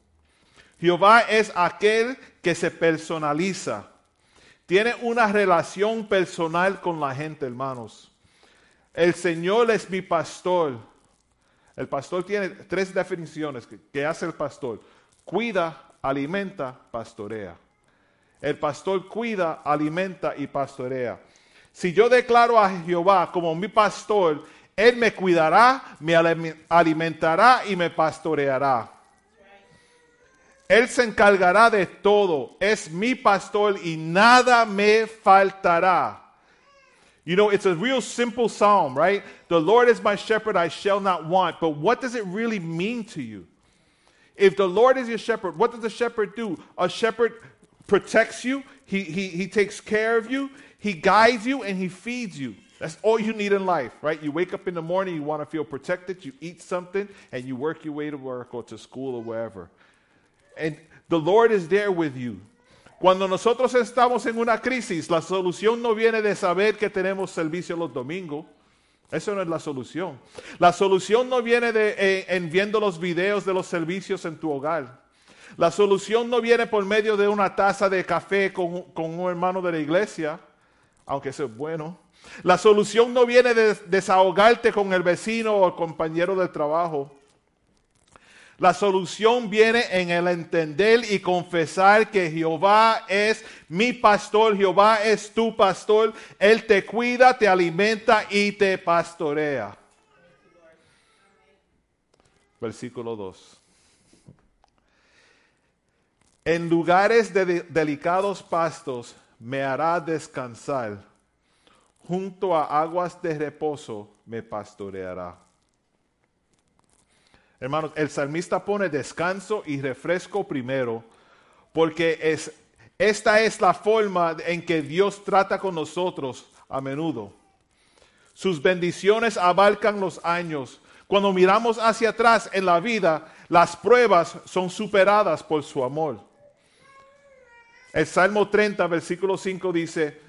Jehová es aquel que se personaliza. Tiene una relación personal con la gente, hermanos. El Señor es mi pastor. El pastor tiene tres definiciones que, hace el pastor. Cuida, alimenta, pastorea. El pastor cuida, alimenta y pastorea. Si yo declaro a Jehová como mi pastor, Él me cuidará, me alime- alimentará y me pastoreará. Él se encargará de todo. Es mi pastor y nada me faltará. You know, it's a real simple psalm, right? The Lord is my shepherd, I shall not want. But what does it really mean to you? If the Lord is your shepherd, what does the shepherd do? A shepherd protects you, he, he, he takes care of you, he guides you, and he feeds you. That's all you need in life, right? You wake up in the morning, you want to feel protected, you eat something, and you work your way to work or to school or wherever. And the Lord is there with you. Cuando nosotros estamos en una crisis, la solución no viene de saber que tenemos servicio los domingos. Eso no es la solución. La solución no viene de eh, en viendo los videos de los servicios en tu hogar. La solución no viene por medio de una taza de café con, un hermano de la iglesia, aunque eso es bueno. La solución no viene de desahogarte con el vecino o el compañero del trabajo. La solución viene en el entender y confesar que Jehová es mi pastor, Jehová es tu pastor, Él te cuida, te alimenta y te pastorea. Versículo 2. En lugares de de- delicados pastos me hará descansar, junto a aguas de reposo me pastoreará. Hermanos, el salmista pone descanso y refresco primero, porque es, esta es la forma en que Dios trata con nosotros a menudo. Sus bendiciones abarcan los años. Cuando miramos hacia atrás en la vida, las pruebas son superadas por su amor. El Salmo 30, versículo 5 dice,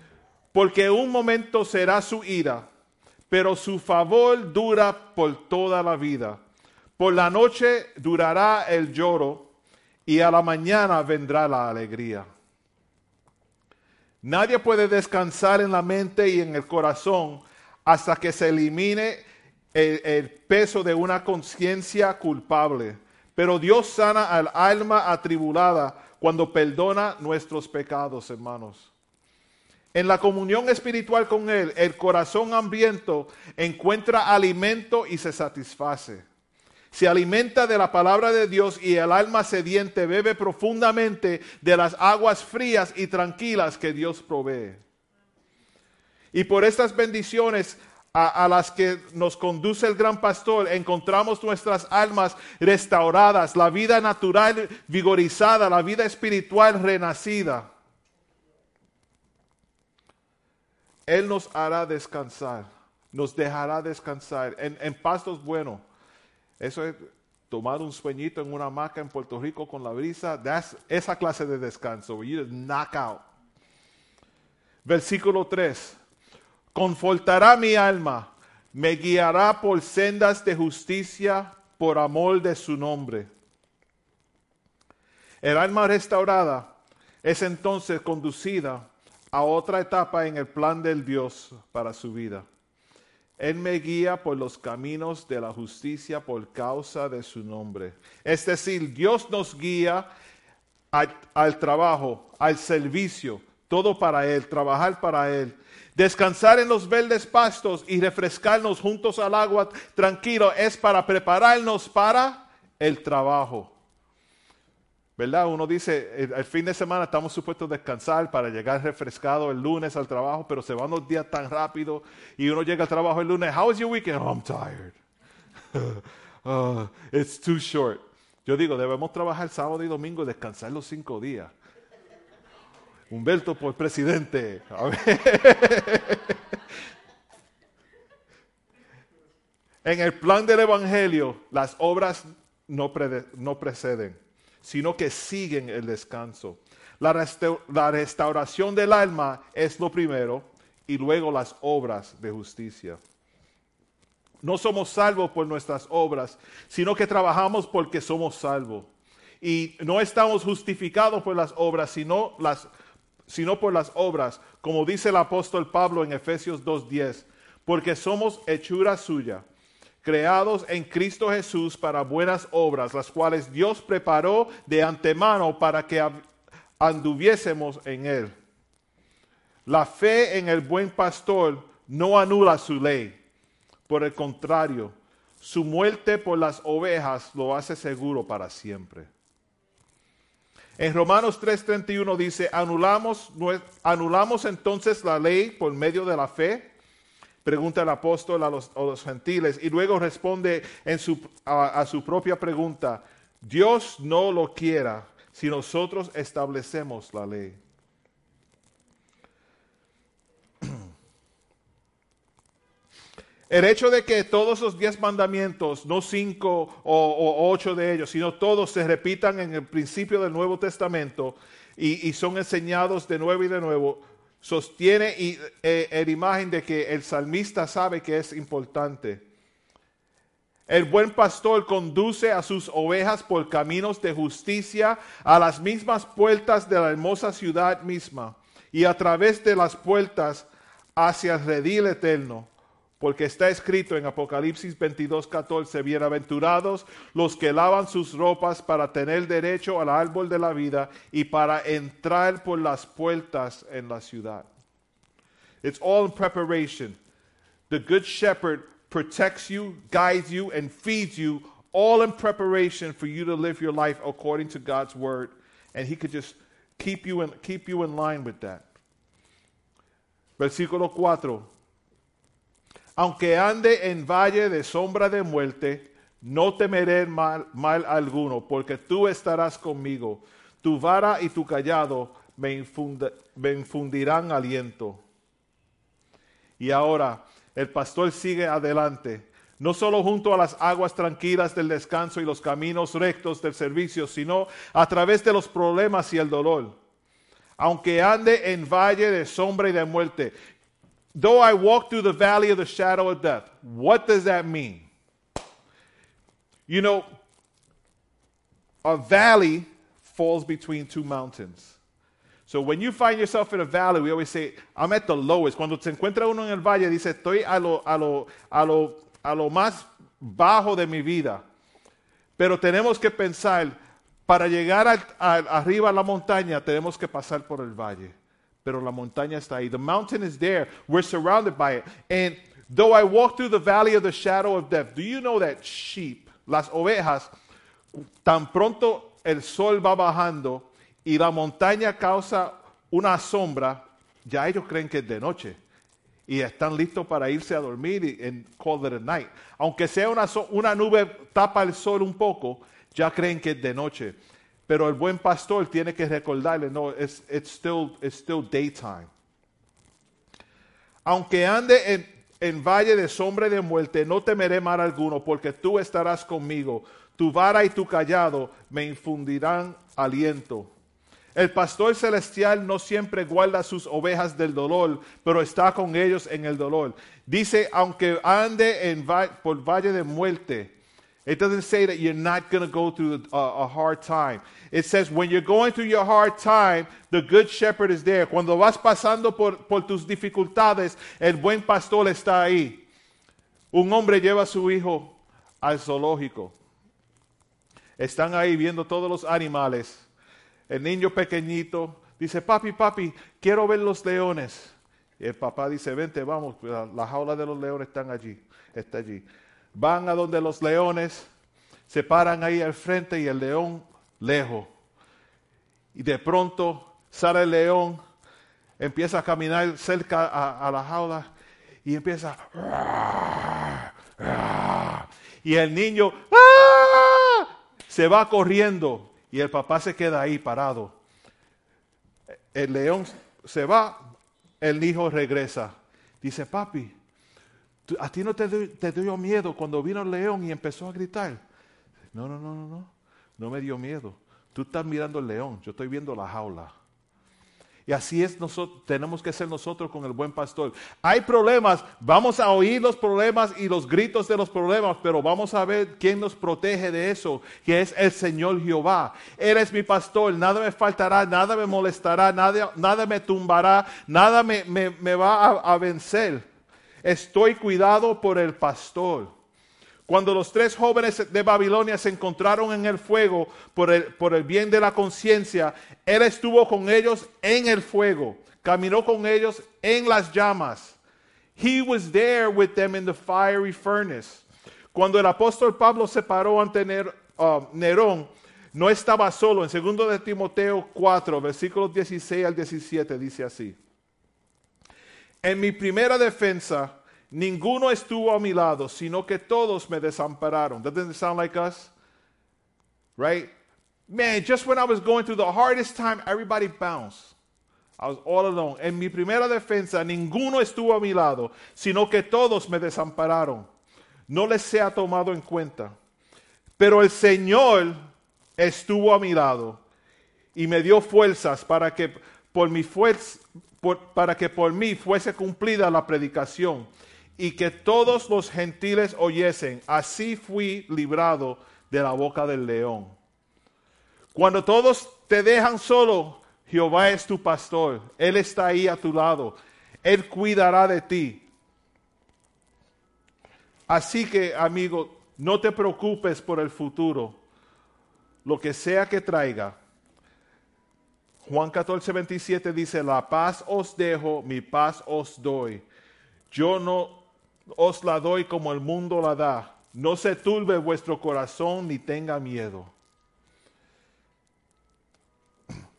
porque un momento será su ira, pero su favor dura por toda la vida. Por la noche durará el lloro y a la mañana vendrá la alegría. Nadie puede descansar en la mente y en el corazón hasta que se elimine el, el peso de una conciencia culpable. Pero Dios sana al alma atribulada cuando perdona nuestros pecados, hermanos. En la comunión espiritual con Él, el corazón hambriento encuentra alimento y se satisface. Se alimenta de la palabra de Dios y el alma sediente bebe profundamente de las aguas frías y tranquilas que Dios provee. Y por estas bendiciones a, las que nos conduce el gran pastor, encontramos nuestras almas restauradas, la vida natural vigorizada, la vida espiritual renacida. Él nos hará descansar, nos dejará descansar en, en pastos buenos. Eso es tomar un sueñito en una hamaca en Puerto Rico con la brisa. That's esa clase de descanso. You knock out. Versículo 3. Confortará mi alma, me guiará por sendas de justicia por amor de su nombre. El alma restaurada es entonces conducida a otra etapa en el plan del Dios para su vida. Él me guía por los caminos de la justicia por causa de su nombre. Es decir, Dios nos guía al, al trabajo, al servicio, todo para Él, trabajar para Él. Descansar en los verdes pastos y refrescarnos juntos al agua tranquilo es para prepararnos para el trabajo. ¿Verdad? Uno dice, el, el fin de semana estamos supuestos a descansar para llegar refrescado el lunes al trabajo, pero se van los días tan rápido y uno llega al trabajo el lunes. How was your weekend? Oh, I'm tired. Uh, it's too short. Yo digo, debemos trabajar sábado y domingo y descansar los cinco días. Humberto por presidente. A ver. En el plan del Evangelio, las obras no, prede- no preceden, sino que siguen el descanso. La, la restauración del alma es lo primero y luego las obras de justicia. No somos salvos por nuestras obras, sino que trabajamos porque somos salvos. Y no estamos justificados por las obras, sino, las, sino por las obras, como dice el apóstol Pablo en Efesios 2.10, porque somos hechura suya, creados en Cristo Jesús para buenas obras, las cuales Dios preparó de antemano para que anduviésemos en él. La fe en el buen pastor no anula su ley. Por el contrario, su muerte por las ovejas lo hace seguro para siempre. En Romanos 3:31 dice, anulamos, anulamos entonces la ley por medio de la fe. Pregunta el apóstol a los, los gentiles y luego responde a su propia pregunta, Dios no lo quiera si nosotros establecemos la ley. El hecho de que todos los diez mandamientos, no cinco o, o ocho de ellos, sino todos se repitan en el principio del Nuevo Testamento y, y son enseñados de nuevo y de nuevo, sostiene y, eh, el imagen de que el salmista sabe que es importante. El buen pastor conduce a sus ovejas por caminos de justicia a las mismas puertas de la hermosa ciudad misma y a través de las puertas hacia el redil eterno. Porque está escrito en Apocalipsis 22, 14, bienaventurados los que lavan sus ropas para tener derecho al árbol de la vida y para entrar por las puertas en la ciudad. It's all in preparation. The good shepherd protects you, guides you, and feeds you, all in preparation for you to live your life according to God's word. And he could just keep you in, keep you in line with that. Versículo 4. Aunque ande en valle de sombra de muerte, no temeré mal, alguno, porque tú estarás conmigo. Tu vara y tu callado me, me infundirán aliento. Y ahora el pastor sigue adelante, no solo junto a las aguas tranquilas del descanso y los caminos rectos del servicio, sino a través de los problemas y el dolor. Aunque ande en valle de sombra y de muerte, though I walk through the valley of the shadow of death, what does that mean? You know, a valley falls between two mountains. So when you find yourself in a valley, we always say, I'm at the lowest. Cuando se encuentra uno en el valle, dice, estoy a lo, a lo, a lo, a lo más bajo de mi vida. Pero tenemos que pensar, para llegar al- al- arriba a la montaña, tenemos que pasar por el valle. Pero la montaña está ahí. The mountain is there. We're surrounded by it. And though I walk through the valley of the shadow of death, do you know that sheep, las ovejas, tan pronto el sol va bajando y la montaña causa una sombra, ya ellos creen que es de noche y están listos para irse a dormir y and a night. Aunque sea una, una nube tapa el sol un poco, ya creen que es de noche. Pero el buen pastor tiene que recordarle, no, it's, it's, still, it's still daytime. Aunque ande en, en valle de sombra y de muerte, no temeré mal alguno, porque tú estarás conmigo. Tu vara y tu callado me infundirán aliento. El pastor celestial no siempre guarda sus ovejas del dolor, pero está con ellos en el dolor. Dice, aunque ande en por valle de muerte, it doesn't say that you're not going to go through a, a hard time. It says when you're going through your hard time, the good shepherd is there. Cuando vas pasando por, por tus dificultades, el buen pastor está ahí. Un hombre lleva a su hijo al zoológico. Están ahí viendo todos los animales. El niño pequeñito dice, papi, papi, quiero ver los leones. Y el papá dice, vente, vamos, la, la jaula de los leones están allí, está allí. Van a donde los leones, se paran ahí al frente y el león lejos. Y de pronto sale el león, empieza a caminar cerca a, a la jaula y empieza... Y el niño se va corriendo y el papá se queda ahí parado. El león se va, el hijo regresa. Dice, papi, ¿tú- ¿a ti no te, dio- miedo cuando vino el león y empezó a gritar? No, no, no, no, no. No me dio miedo. Tú estás mirando el león, yo estoy viendo la jaula. Y así es nosotros, tenemos que ser nosotros con el buen pastor. Hay problemas, vamos a oír los problemas y los gritos de los problemas, pero vamos a ver quién nos protege de eso, que es el Señor Jehová. Él es mi pastor, nada me faltará, nada me molestará, nada, nada me tumbará, nada me, me- me va a vencer. Estoy cuidado por el pastor. Cuando los tres jóvenes de Babilonia se encontraron en el fuego por el, por el bien de la conciencia, Él estuvo con ellos en el fuego, caminó con ellos en las llamas. He was there with them in the fiery furnace. Cuando el apóstol Pablo se paró ante uh, Nerón, no estaba solo. En 2 de Timoteo 4, versículos 16 al 17 dice así. En mi primera defensa, ninguno estuvo a mi lado, sino que todos me desampararon. Doesn't it sound like us? Right? Man, just when I was going through the hardest time, everybody bounced. I was all alone. En mi primera defensa, ninguno estuvo a mi lado, sino que todos me desampararon. No les sea tomado en cuenta. Pero el Señor estuvo a mi lado y me dio fuerzas para que por mi fuerza, para que por mí fuese cumplida la predicación y que todos los gentiles oyesen. Así fui librado de la boca del león. Cuando todos te dejan solo, Jehová es tu pastor. Él está ahí a tu lado. Él cuidará de ti. Así que, amigo, no te preocupes por el futuro. Lo que sea que traiga. Juan 14, 27 dice, la paz os dejo, mi paz os doy. Yo no os la doy como el mundo la da. No se turbe vuestro corazón ni tenga miedo.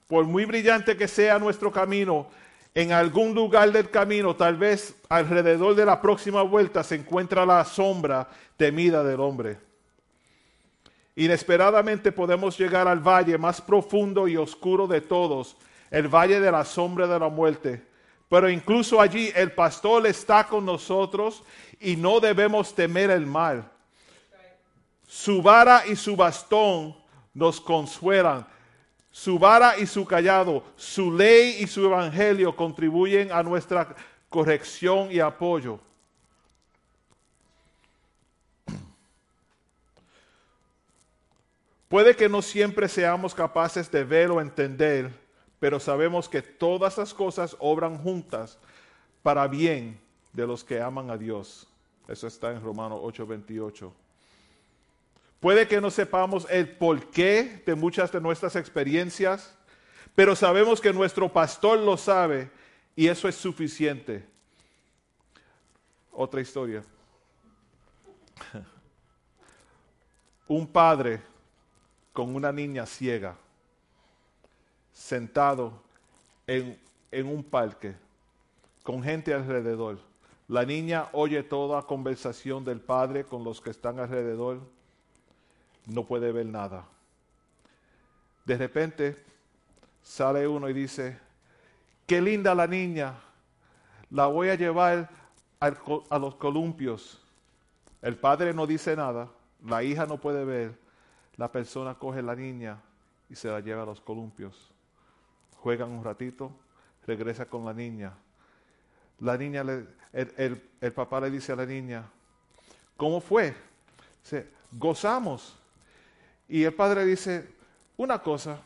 Por muy brillante que sea nuestro camino, en algún lugar del camino, tal vez alrededor de la próxima vuelta, se encuentra la sombra temida del hombre. Inesperadamente podemos llegar al valle más profundo y oscuro de todos, el valle de la sombra de la muerte. Pero incluso allí el pastor está con nosotros y no debemos temer el mal. Su vara y su bastón nos consuelan. Su vara y su callado, su ley y su evangelio contribuyen a nuestra corrección y apoyo. Puede que no siempre seamos capaces de ver o entender, pero sabemos que todas las cosas obran juntas para bien de los que aman a Dios. Eso está en Romanos 8:28. Puede que no sepamos el porqué de muchas de nuestras experiencias, pero sabemos que nuestro pastor lo sabe y eso es suficiente. Otra historia. Un padre con una niña ciega, sentado en, en un parque, con gente alrededor. La niña oye toda conversación del padre con los que están alrededor, no puede ver nada. De repente sale uno y dice, qué linda la niña, la voy a llevar al a los columpios. El padre no dice nada, la hija no puede ver, la persona coge la niña y se la lleva a los columpios. Juegan un ratito, regresa con la niña. La niña, le- el, el- papá le dice a la niña, ¿cómo fue? Dice, gozamos. Y el padre dice, una cosa,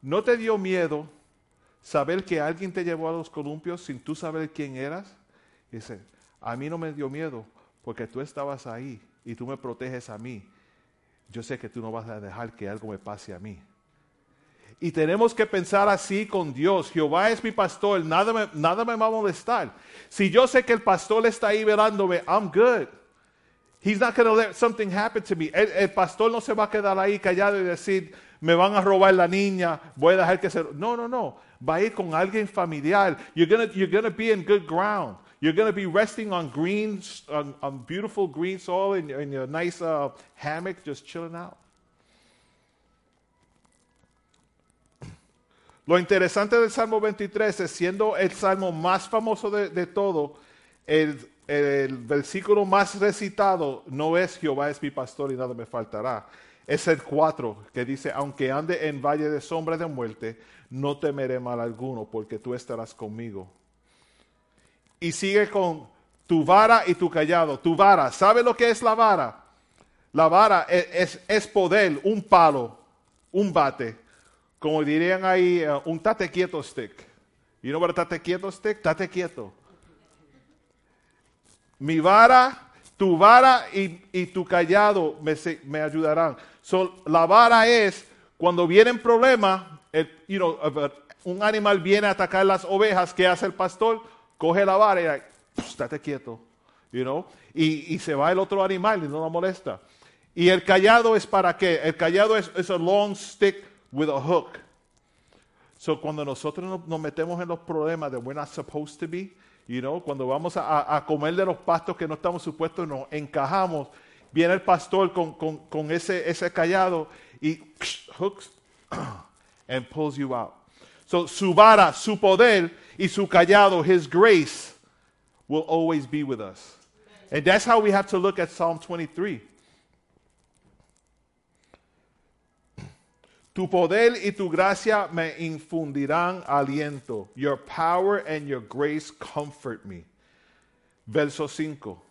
¿no te dio miedo saber que alguien te llevó a los columpios sin tú saber quién eras? Dice, a mí no me dio miedo porque tú estabas ahí y tú me proteges a mí. Yo sé que tú no vas a dejar que algo me pase a mí. Y tenemos que pensar así con Dios. Jehová es mi pastor, nada me, nada me va a molestar. Si yo sé que el pastor está ahí velándome, I'm good. He's not going to let something happen to me. El, pastor no se va a quedar ahí callado y decir, me van a robar la niña, voy a dejar que se... No, no, no. Va a ir con alguien familiar. You're going you're gonna be in good ground. You're going to be resting on green, on, beautiful green soil in, in your nice uh, hammock, just chilling out. Lo interesante del Salmo 23 es siendo el salmo más famoso de, de todo, el, el versículo más recitado no es Jehová es mi pastor y nada me faltará. Es el 4 que dice, aunque ande en valle de sombra de muerte, no temeré mal alguno porque tú estarás conmigo. Y sigue con tu vara y tu callado. Tu vara, ¿sabe lo que es la vara? La vara es, es- es poder, un palo, un bate. Como dirían ahí, uh, un tate quieto stick. You know what tate quieto stick? Tate quieto. Mi vara Tu vara y, y tu callado me, me ayudarán. So, la vara es cuando vienen problemas, you know, un animal viene a atacar las ovejas, ¿qué hace el pastor? Coge la vara y like, "Pss, estate quieto, you know, y, y se va el otro animal y no lo molesta. Y el callado es para qué? El callado es, es a long stick with a hook. So, cuando nosotros nos, metemos en los problemas de we're not supposed to be, you know, cuando vamos a- a comer de los pastos que no estamos supuestos, nos encajamos, viene el pastor con, con- con ese, ese callado y hooks and pulls you out. So, su vara, su poder y su callado, his grace, will always be with us. And that's how we have to look at Psalm 23. Tu poder y tu gracia me infundirán aliento. Your power and your grace comfort me. Verso 5.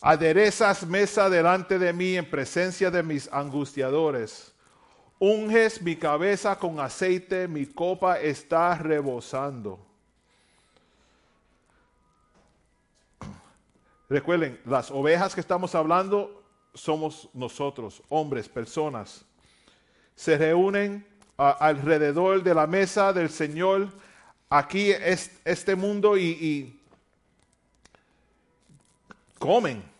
Aderezas mesa delante de mí en presencia de mis angustiadores. Unges mi cabeza con aceite, mi copa está rebosando. Recuerden, las ovejas que estamos hablando somos nosotros, hombres, personas se reúnen alrededor de la mesa del Señor. Aquí es este mundo y, y comen.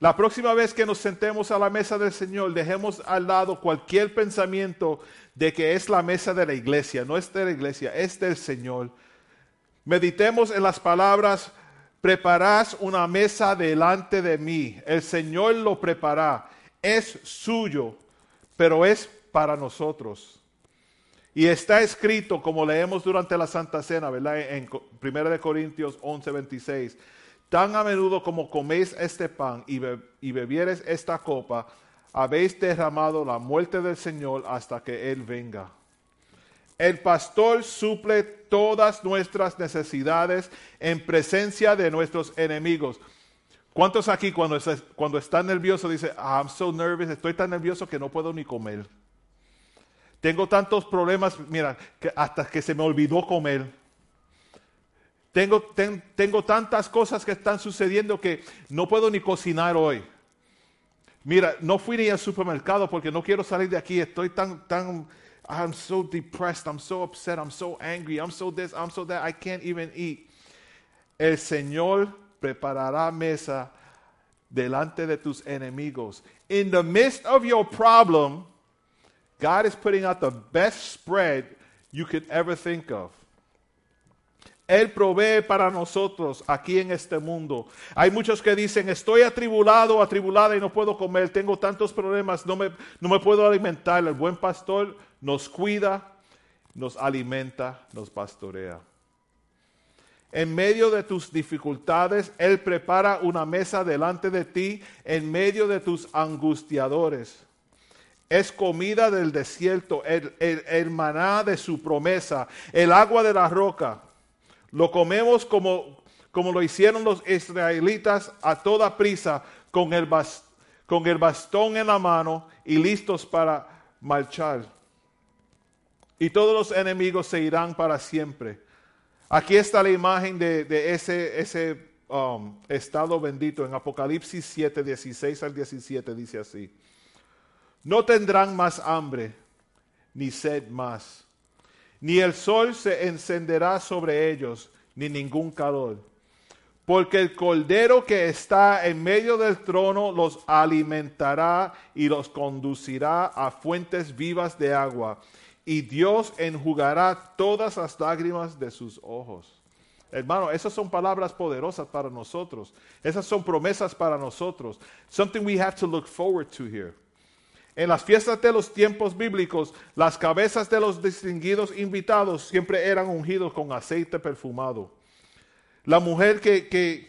La próxima vez que nos sentemos a la mesa del Señor, dejemos al lado cualquier pensamiento de que es la mesa de la iglesia. No es de la iglesia, es del Señor. Meditemos en las palabras, preparás una mesa delante de mí. El Señor lo prepara. Es suyo, pero es para nosotros. Y está escrito, como leemos durante la Santa Cena, ¿verdad? En 1 de Corintios 11, 26. Tan a menudo como coméis este pan y, be- bebieres esta copa, habéis derramado la muerte del Señor hasta que Él venga. El pastor suple todas nuestras necesidades en presencia de nuestros enemigos. ¿Cuántos aquí cuando, cuando están nerviosos dicen, "Ah, I'm so nervous, estoy tan nervioso que no puedo ni comer? Tengo tantos problemas, mira, hasta que se me olvidó comer. Tengo, ten- tengo tantas cosas que están sucediendo que no puedo ni cocinar hoy. Mira, no fui ni al supermercado porque no quiero salir de aquí. Estoy tan, tan, I'm so depressed, I'm so upset, I'm so angry, I'm so this, I'm so that, I can't even eat. El Señor preparará mesa delante de tus enemigos. In the midst of your problem, God is putting out the best spread you could ever think of. Él provee para nosotros aquí en este mundo. Hay muchos que dicen, estoy atribulado, atribulada y no puedo comer, tengo tantos problemas, no me, no me puedo alimentar. El buen pastor nos cuida, nos alimenta, nos pastorea. En medio de tus dificultades, Él prepara una mesa delante de ti en medio de tus angustiadores. Es comida del desierto, el, el- maná de su promesa, el agua de la roca. Lo comemos como, como lo hicieron los israelitas a toda prisa, con el, con el bastón en la mano y listos para marchar. Y todos los enemigos se irán para siempre. Aquí está la imagen de, de ese, ese um, estado bendito en Apocalipsis 7, 16 al 17, dice así. No tendrán más hambre, ni sed más, ni el sol se encenderá sobre ellos, ni ningún calor. Porque el cordero que está en medio del trono los alimentará y los conducirá a fuentes vivas de agua. Y Dios enjugará todas las lágrimas de sus ojos. Hermano, esas son palabras poderosas para nosotros. Esas son promesas para nosotros. Something we have to look forward to here. En las fiestas de los tiempos bíblicos, las cabezas de los distinguidos invitados siempre eran ungidos con aceite perfumado. La mujer que, que,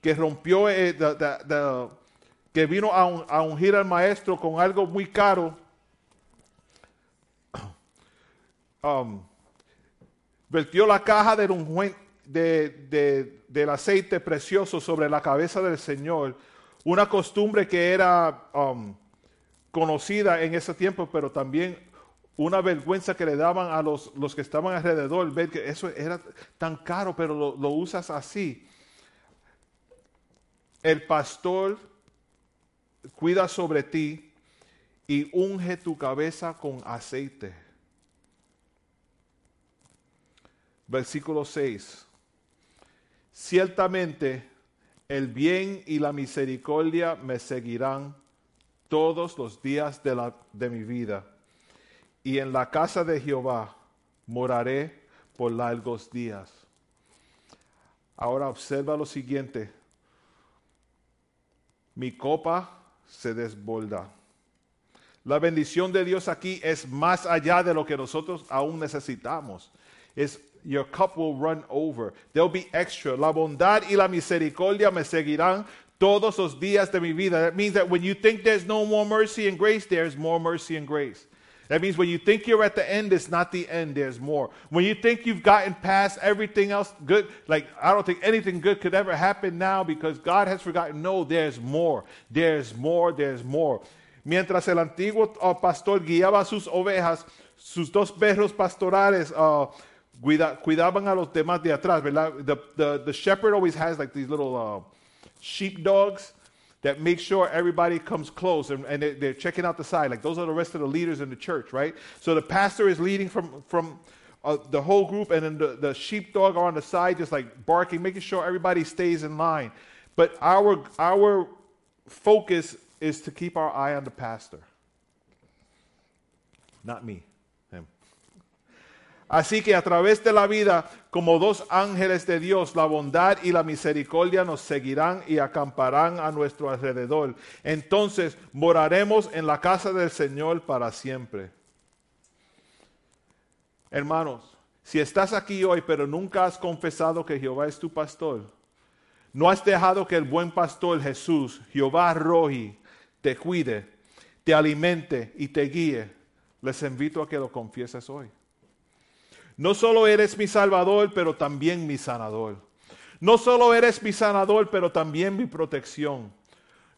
que, rompió, eh, que vino a, un- ungir al maestro con algo muy caro, um, vertió la caja del, de- de- aceite precioso sobre la cabeza del Señor, una costumbre que era um, conocida en ese tiempo, pero también una vergüenza que le daban a los, los que estaban alrededor, ver que eso era tan caro, pero lo, lo usas así. el pastor cuida sobre ti y unge tu cabeza con aceite. Versículo 6. Ciertamente el bien y la misericordia me seguirán todos los días de, la, de mi vida, y en la casa de Jehová moraré por largos días. Ahora observa lo siguiente. Mi copa se desborda. La bendición de Dios aquí es más allá de lo que nosotros aún necesitamos. Es your cup will run over. There'll be extra. La bondad y la misericordia me seguirán todos los días de mi vida. That means that when you think there's no more mercy and grace, there's more mercy and grace. That means when you think you're at the end, it's not the end, there's more. When you think you've gotten past everything else good, like I don't think anything good could ever happen now because God has forgotten, no, there's more. There's more, there's more. Mientras el antiguo uh, pastor guiaba sus ovejas, sus dos perros pastorales uh, cuida, cuidaban a los demás de atrás, ¿verdad? The, the, the shepherd always has like these little uh, sheep dogs that make sure everybody comes close and, and they, are checking out the side. Like those are the rest of the leaders in the church, right? So the pastor is leading from, from uh, the whole group, and then the, the sheepdog are on the side, just like barking, making sure everybody stays in line. But our, our focus is to keep our eye on the pastor, not me. Así que a través de la vida, como dos ángeles de Dios, la bondad y la misericordia nos seguirán y acamparán a nuestro alrededor. Entonces moraremos en la casa del Señor para siempre. Hermanos, si estás aquí hoy pero nunca has confesado que Jehová es tu pastor, no has dejado que el buen pastor Jesús, Jehová Roji, te cuide, te alimente y te guíe, les invito a que lo confieses hoy. No solo eres mi salvador, pero también mi sanador. No solo eres mi sanador, pero también mi protección.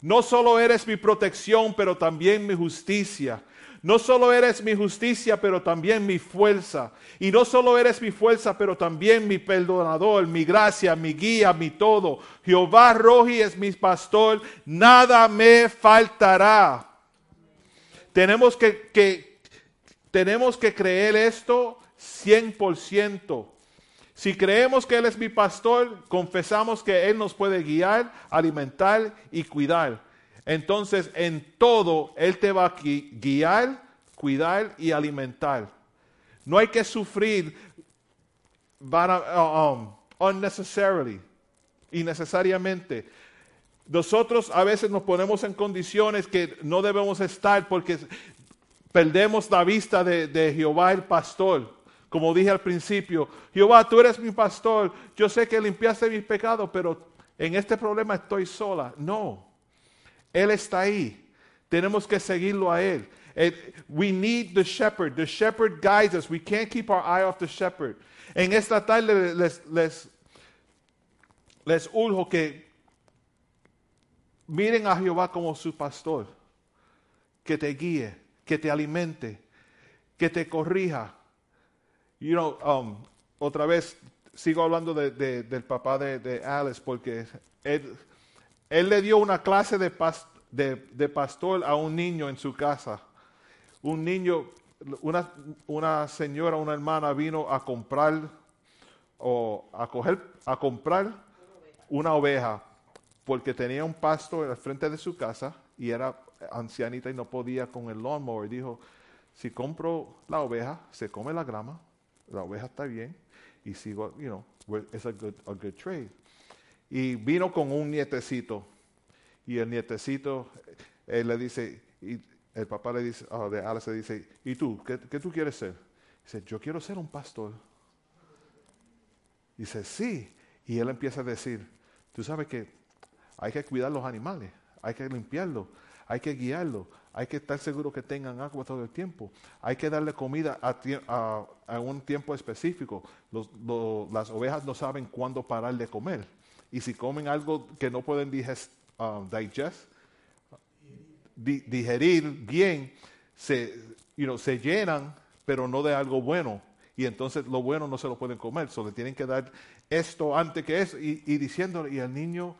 No solo eres mi protección, pero también mi justicia. No solo eres mi justicia, pero también mi fuerza. Y no solo eres mi fuerza, pero también mi perdonador, mi gracia, mi guía, mi todo. Jehová Roji es mi pastor, nada me faltará. Tenemos que, que, tenemos que creer esto 100%. Si creemos que Él es mi pastor, confesamos que Él nos puede guiar, alimentar y cuidar. Entonces, en todo, Él te va a guiar, cuidar y alimentar. No hay que sufrir uh, um, unnecessarily, innecesariamente. Nosotros a veces nos ponemos en condiciones que no debemos estar porque perdemos la vista de, de Jehová el pastor. Como dije al principio, Jehová, tú eres mi pastor, yo sé que limpiaste mis pecados, pero en este problema estoy sola. No, Él está ahí. Tenemos que seguirlo a Él. We need the shepherd. The shepherd guides us. We can't keep our eye off the shepherd. En esta tarde les, les, les urjo que miren a Jehová como su pastor, que te guíe, que te alimente, que te corrija, You know, um, otra vez sigo hablando de, del papá de, de, Alice porque él, él, le dio una clase de, de, pastor a un niño en su casa. Un niño, una, una señora, una hermana vino a comprar o a coger, a comprar una oveja porque tenía un pasto al frente de su casa y era ancianita y no podía con el lawnmower. Dijo, si compro la oveja, se come la grama, la oveja está bien y sigo, you know, es a good, trade. Y vino con un nietecito y el nietecito él le dice, y el papá le dice, oh, de Alice le dice, ¿y tú? ¿Qué, ¿Qué, tú quieres ser? Dice, yo quiero ser un pastor. Dice, sí. Y él empieza a decir, tú sabes que hay que cuidar los animales, hay que limpiarlos, hay que guiarlos, hay que estar seguro que tengan agua todo el tiempo. Hay que darle comida a, un tiempo específico. las ovejas no saben cuándo parar de comer. Y si comen algo que no pueden um, digest digerir bien, se, se llenan, pero no de algo bueno. Y entonces lo bueno no se lo pueden comer. Solo tienen que dar esto antes que eso. Y, y diciéndole, y el niño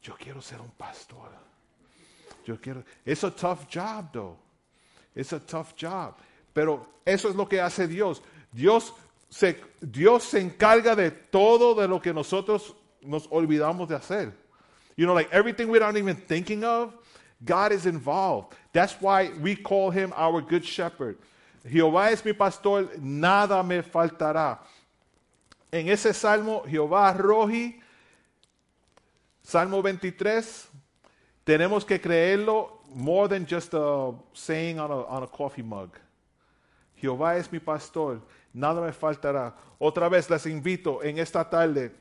yo quiero ser un pastor. Yo quiero. It's a tough job, though. It's a tough job. Pero eso es lo que hace Dios. Dios se, Dios se encarga de todo de lo que nosotros nos olvidamos de hacer. You know, like everything we're not even thinking of, God is involved. That's why we call him our good shepherd. Jehová es mi pastor, nada me faltará. En ese salmo, Jehová Roji, Salmo 23, tenemos que creerlo more than just a saying on a, on a coffee mug. Jehová es mi pastor, nada me faltará. Otra vez les invito en esta tarde,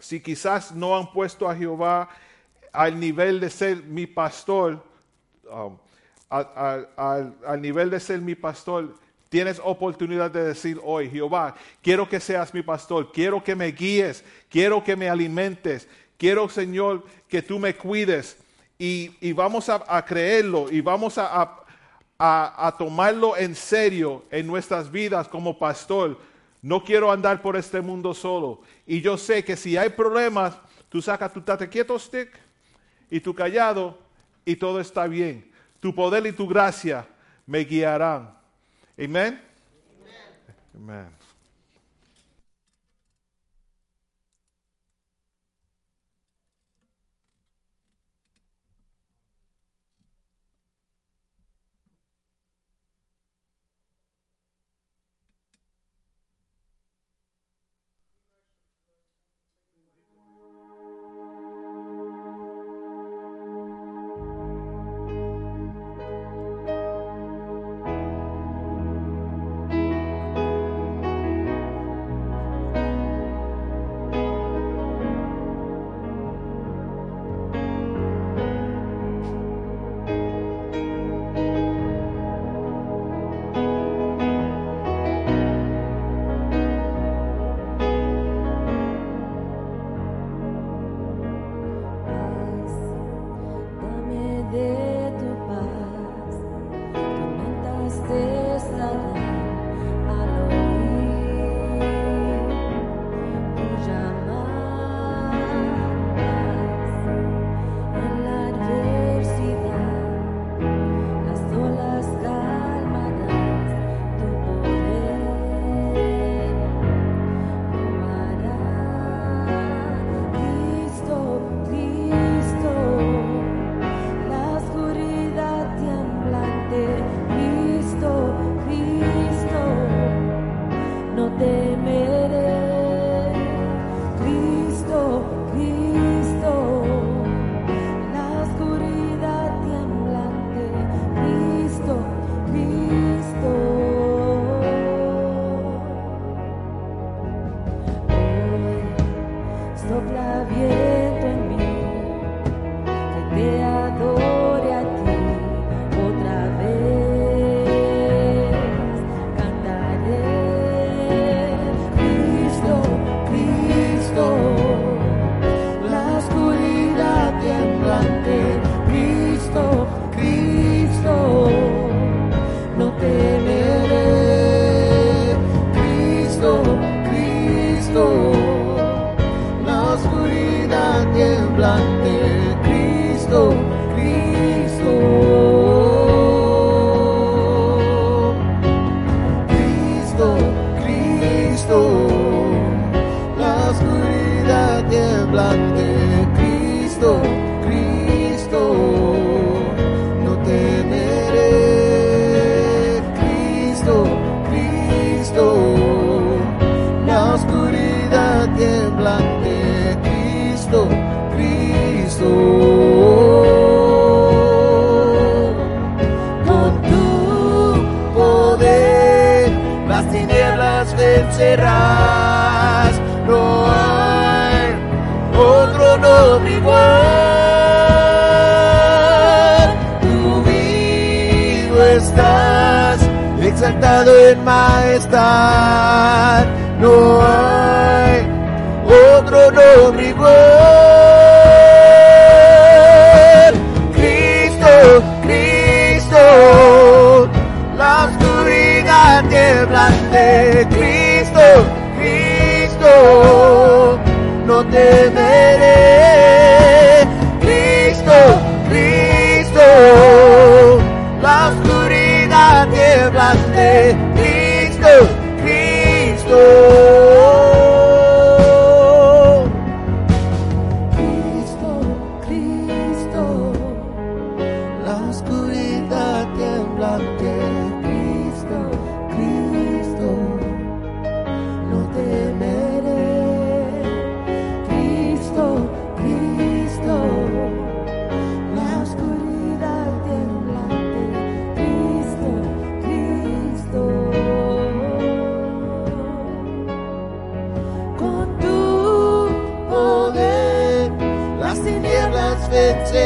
si quizás no han puesto a Jehová al nivel de ser mi pastor, um, al, al- al- al nivel de ser mi pastor, tienes oportunidad de decir hoy, Jehová, quiero que seas mi pastor, quiero que me guíes, quiero que me alimentes, quiero, Señor, que tú me cuides. Y, y vamos a, a creerlo y vamos a, a- a- a tomarlo en serio en nuestras vidas como pastor. No quiero andar por este mundo solo. Y yo sé que si hay problemas, tú sacas tu tate quieto stick y tu callado y todo está bien. Tu poder y tu gracia me guiarán. Amén. Amén.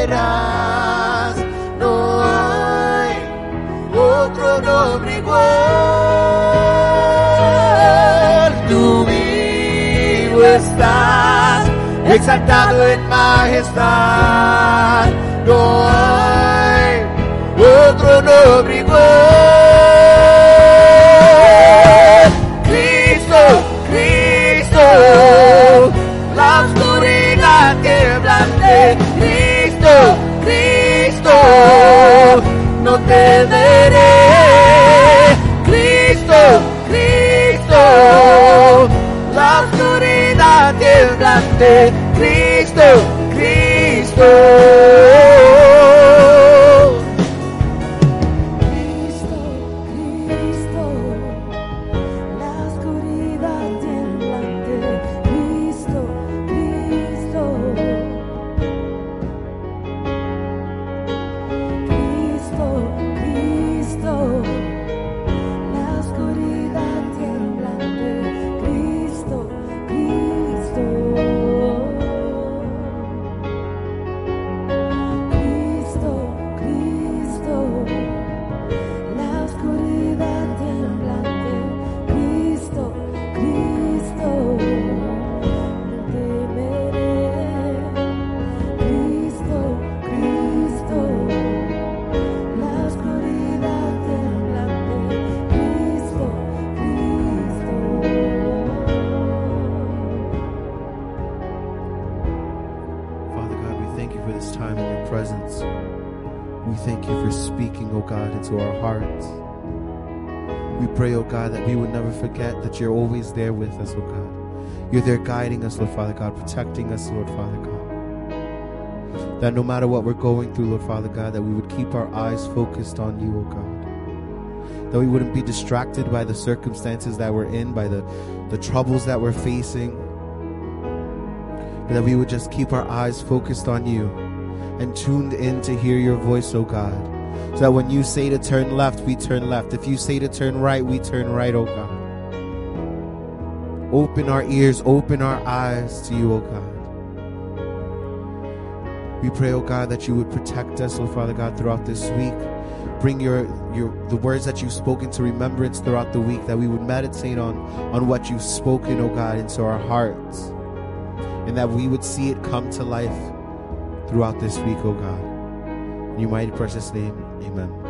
No hay otro nombre igual. Tú vivo estás, exaltado en majestad. No hay otro nombre igual. Cristo, Cristo. Cristo, pray, O God, that we would never forget that you're always there with us, O God. You're there guiding us, Lord Father God, protecting us, Lord Father God. That no matter what we're going through, Lord Father God, that we would keep our eyes focused on you, O God. That we wouldn't be distracted by the circumstances that we're in, by the, the troubles that we're facing, but that we would just keep our eyes focused on you and tuned in to hear your voice, oh God. So that when you say to turn left, we turn left. If you say to turn right, we turn right, oh God. Open our ears, open our eyes to you, oh God. We pray, oh God, that you would protect us, oh Father God, throughout this week. Bring your your the words that you've spoken to remembrance throughout the week, that we would meditate on on what you've spoken, oh God, into our hearts and that we would see it come to life throughout this week, oh God. In your mighty precious name, amen.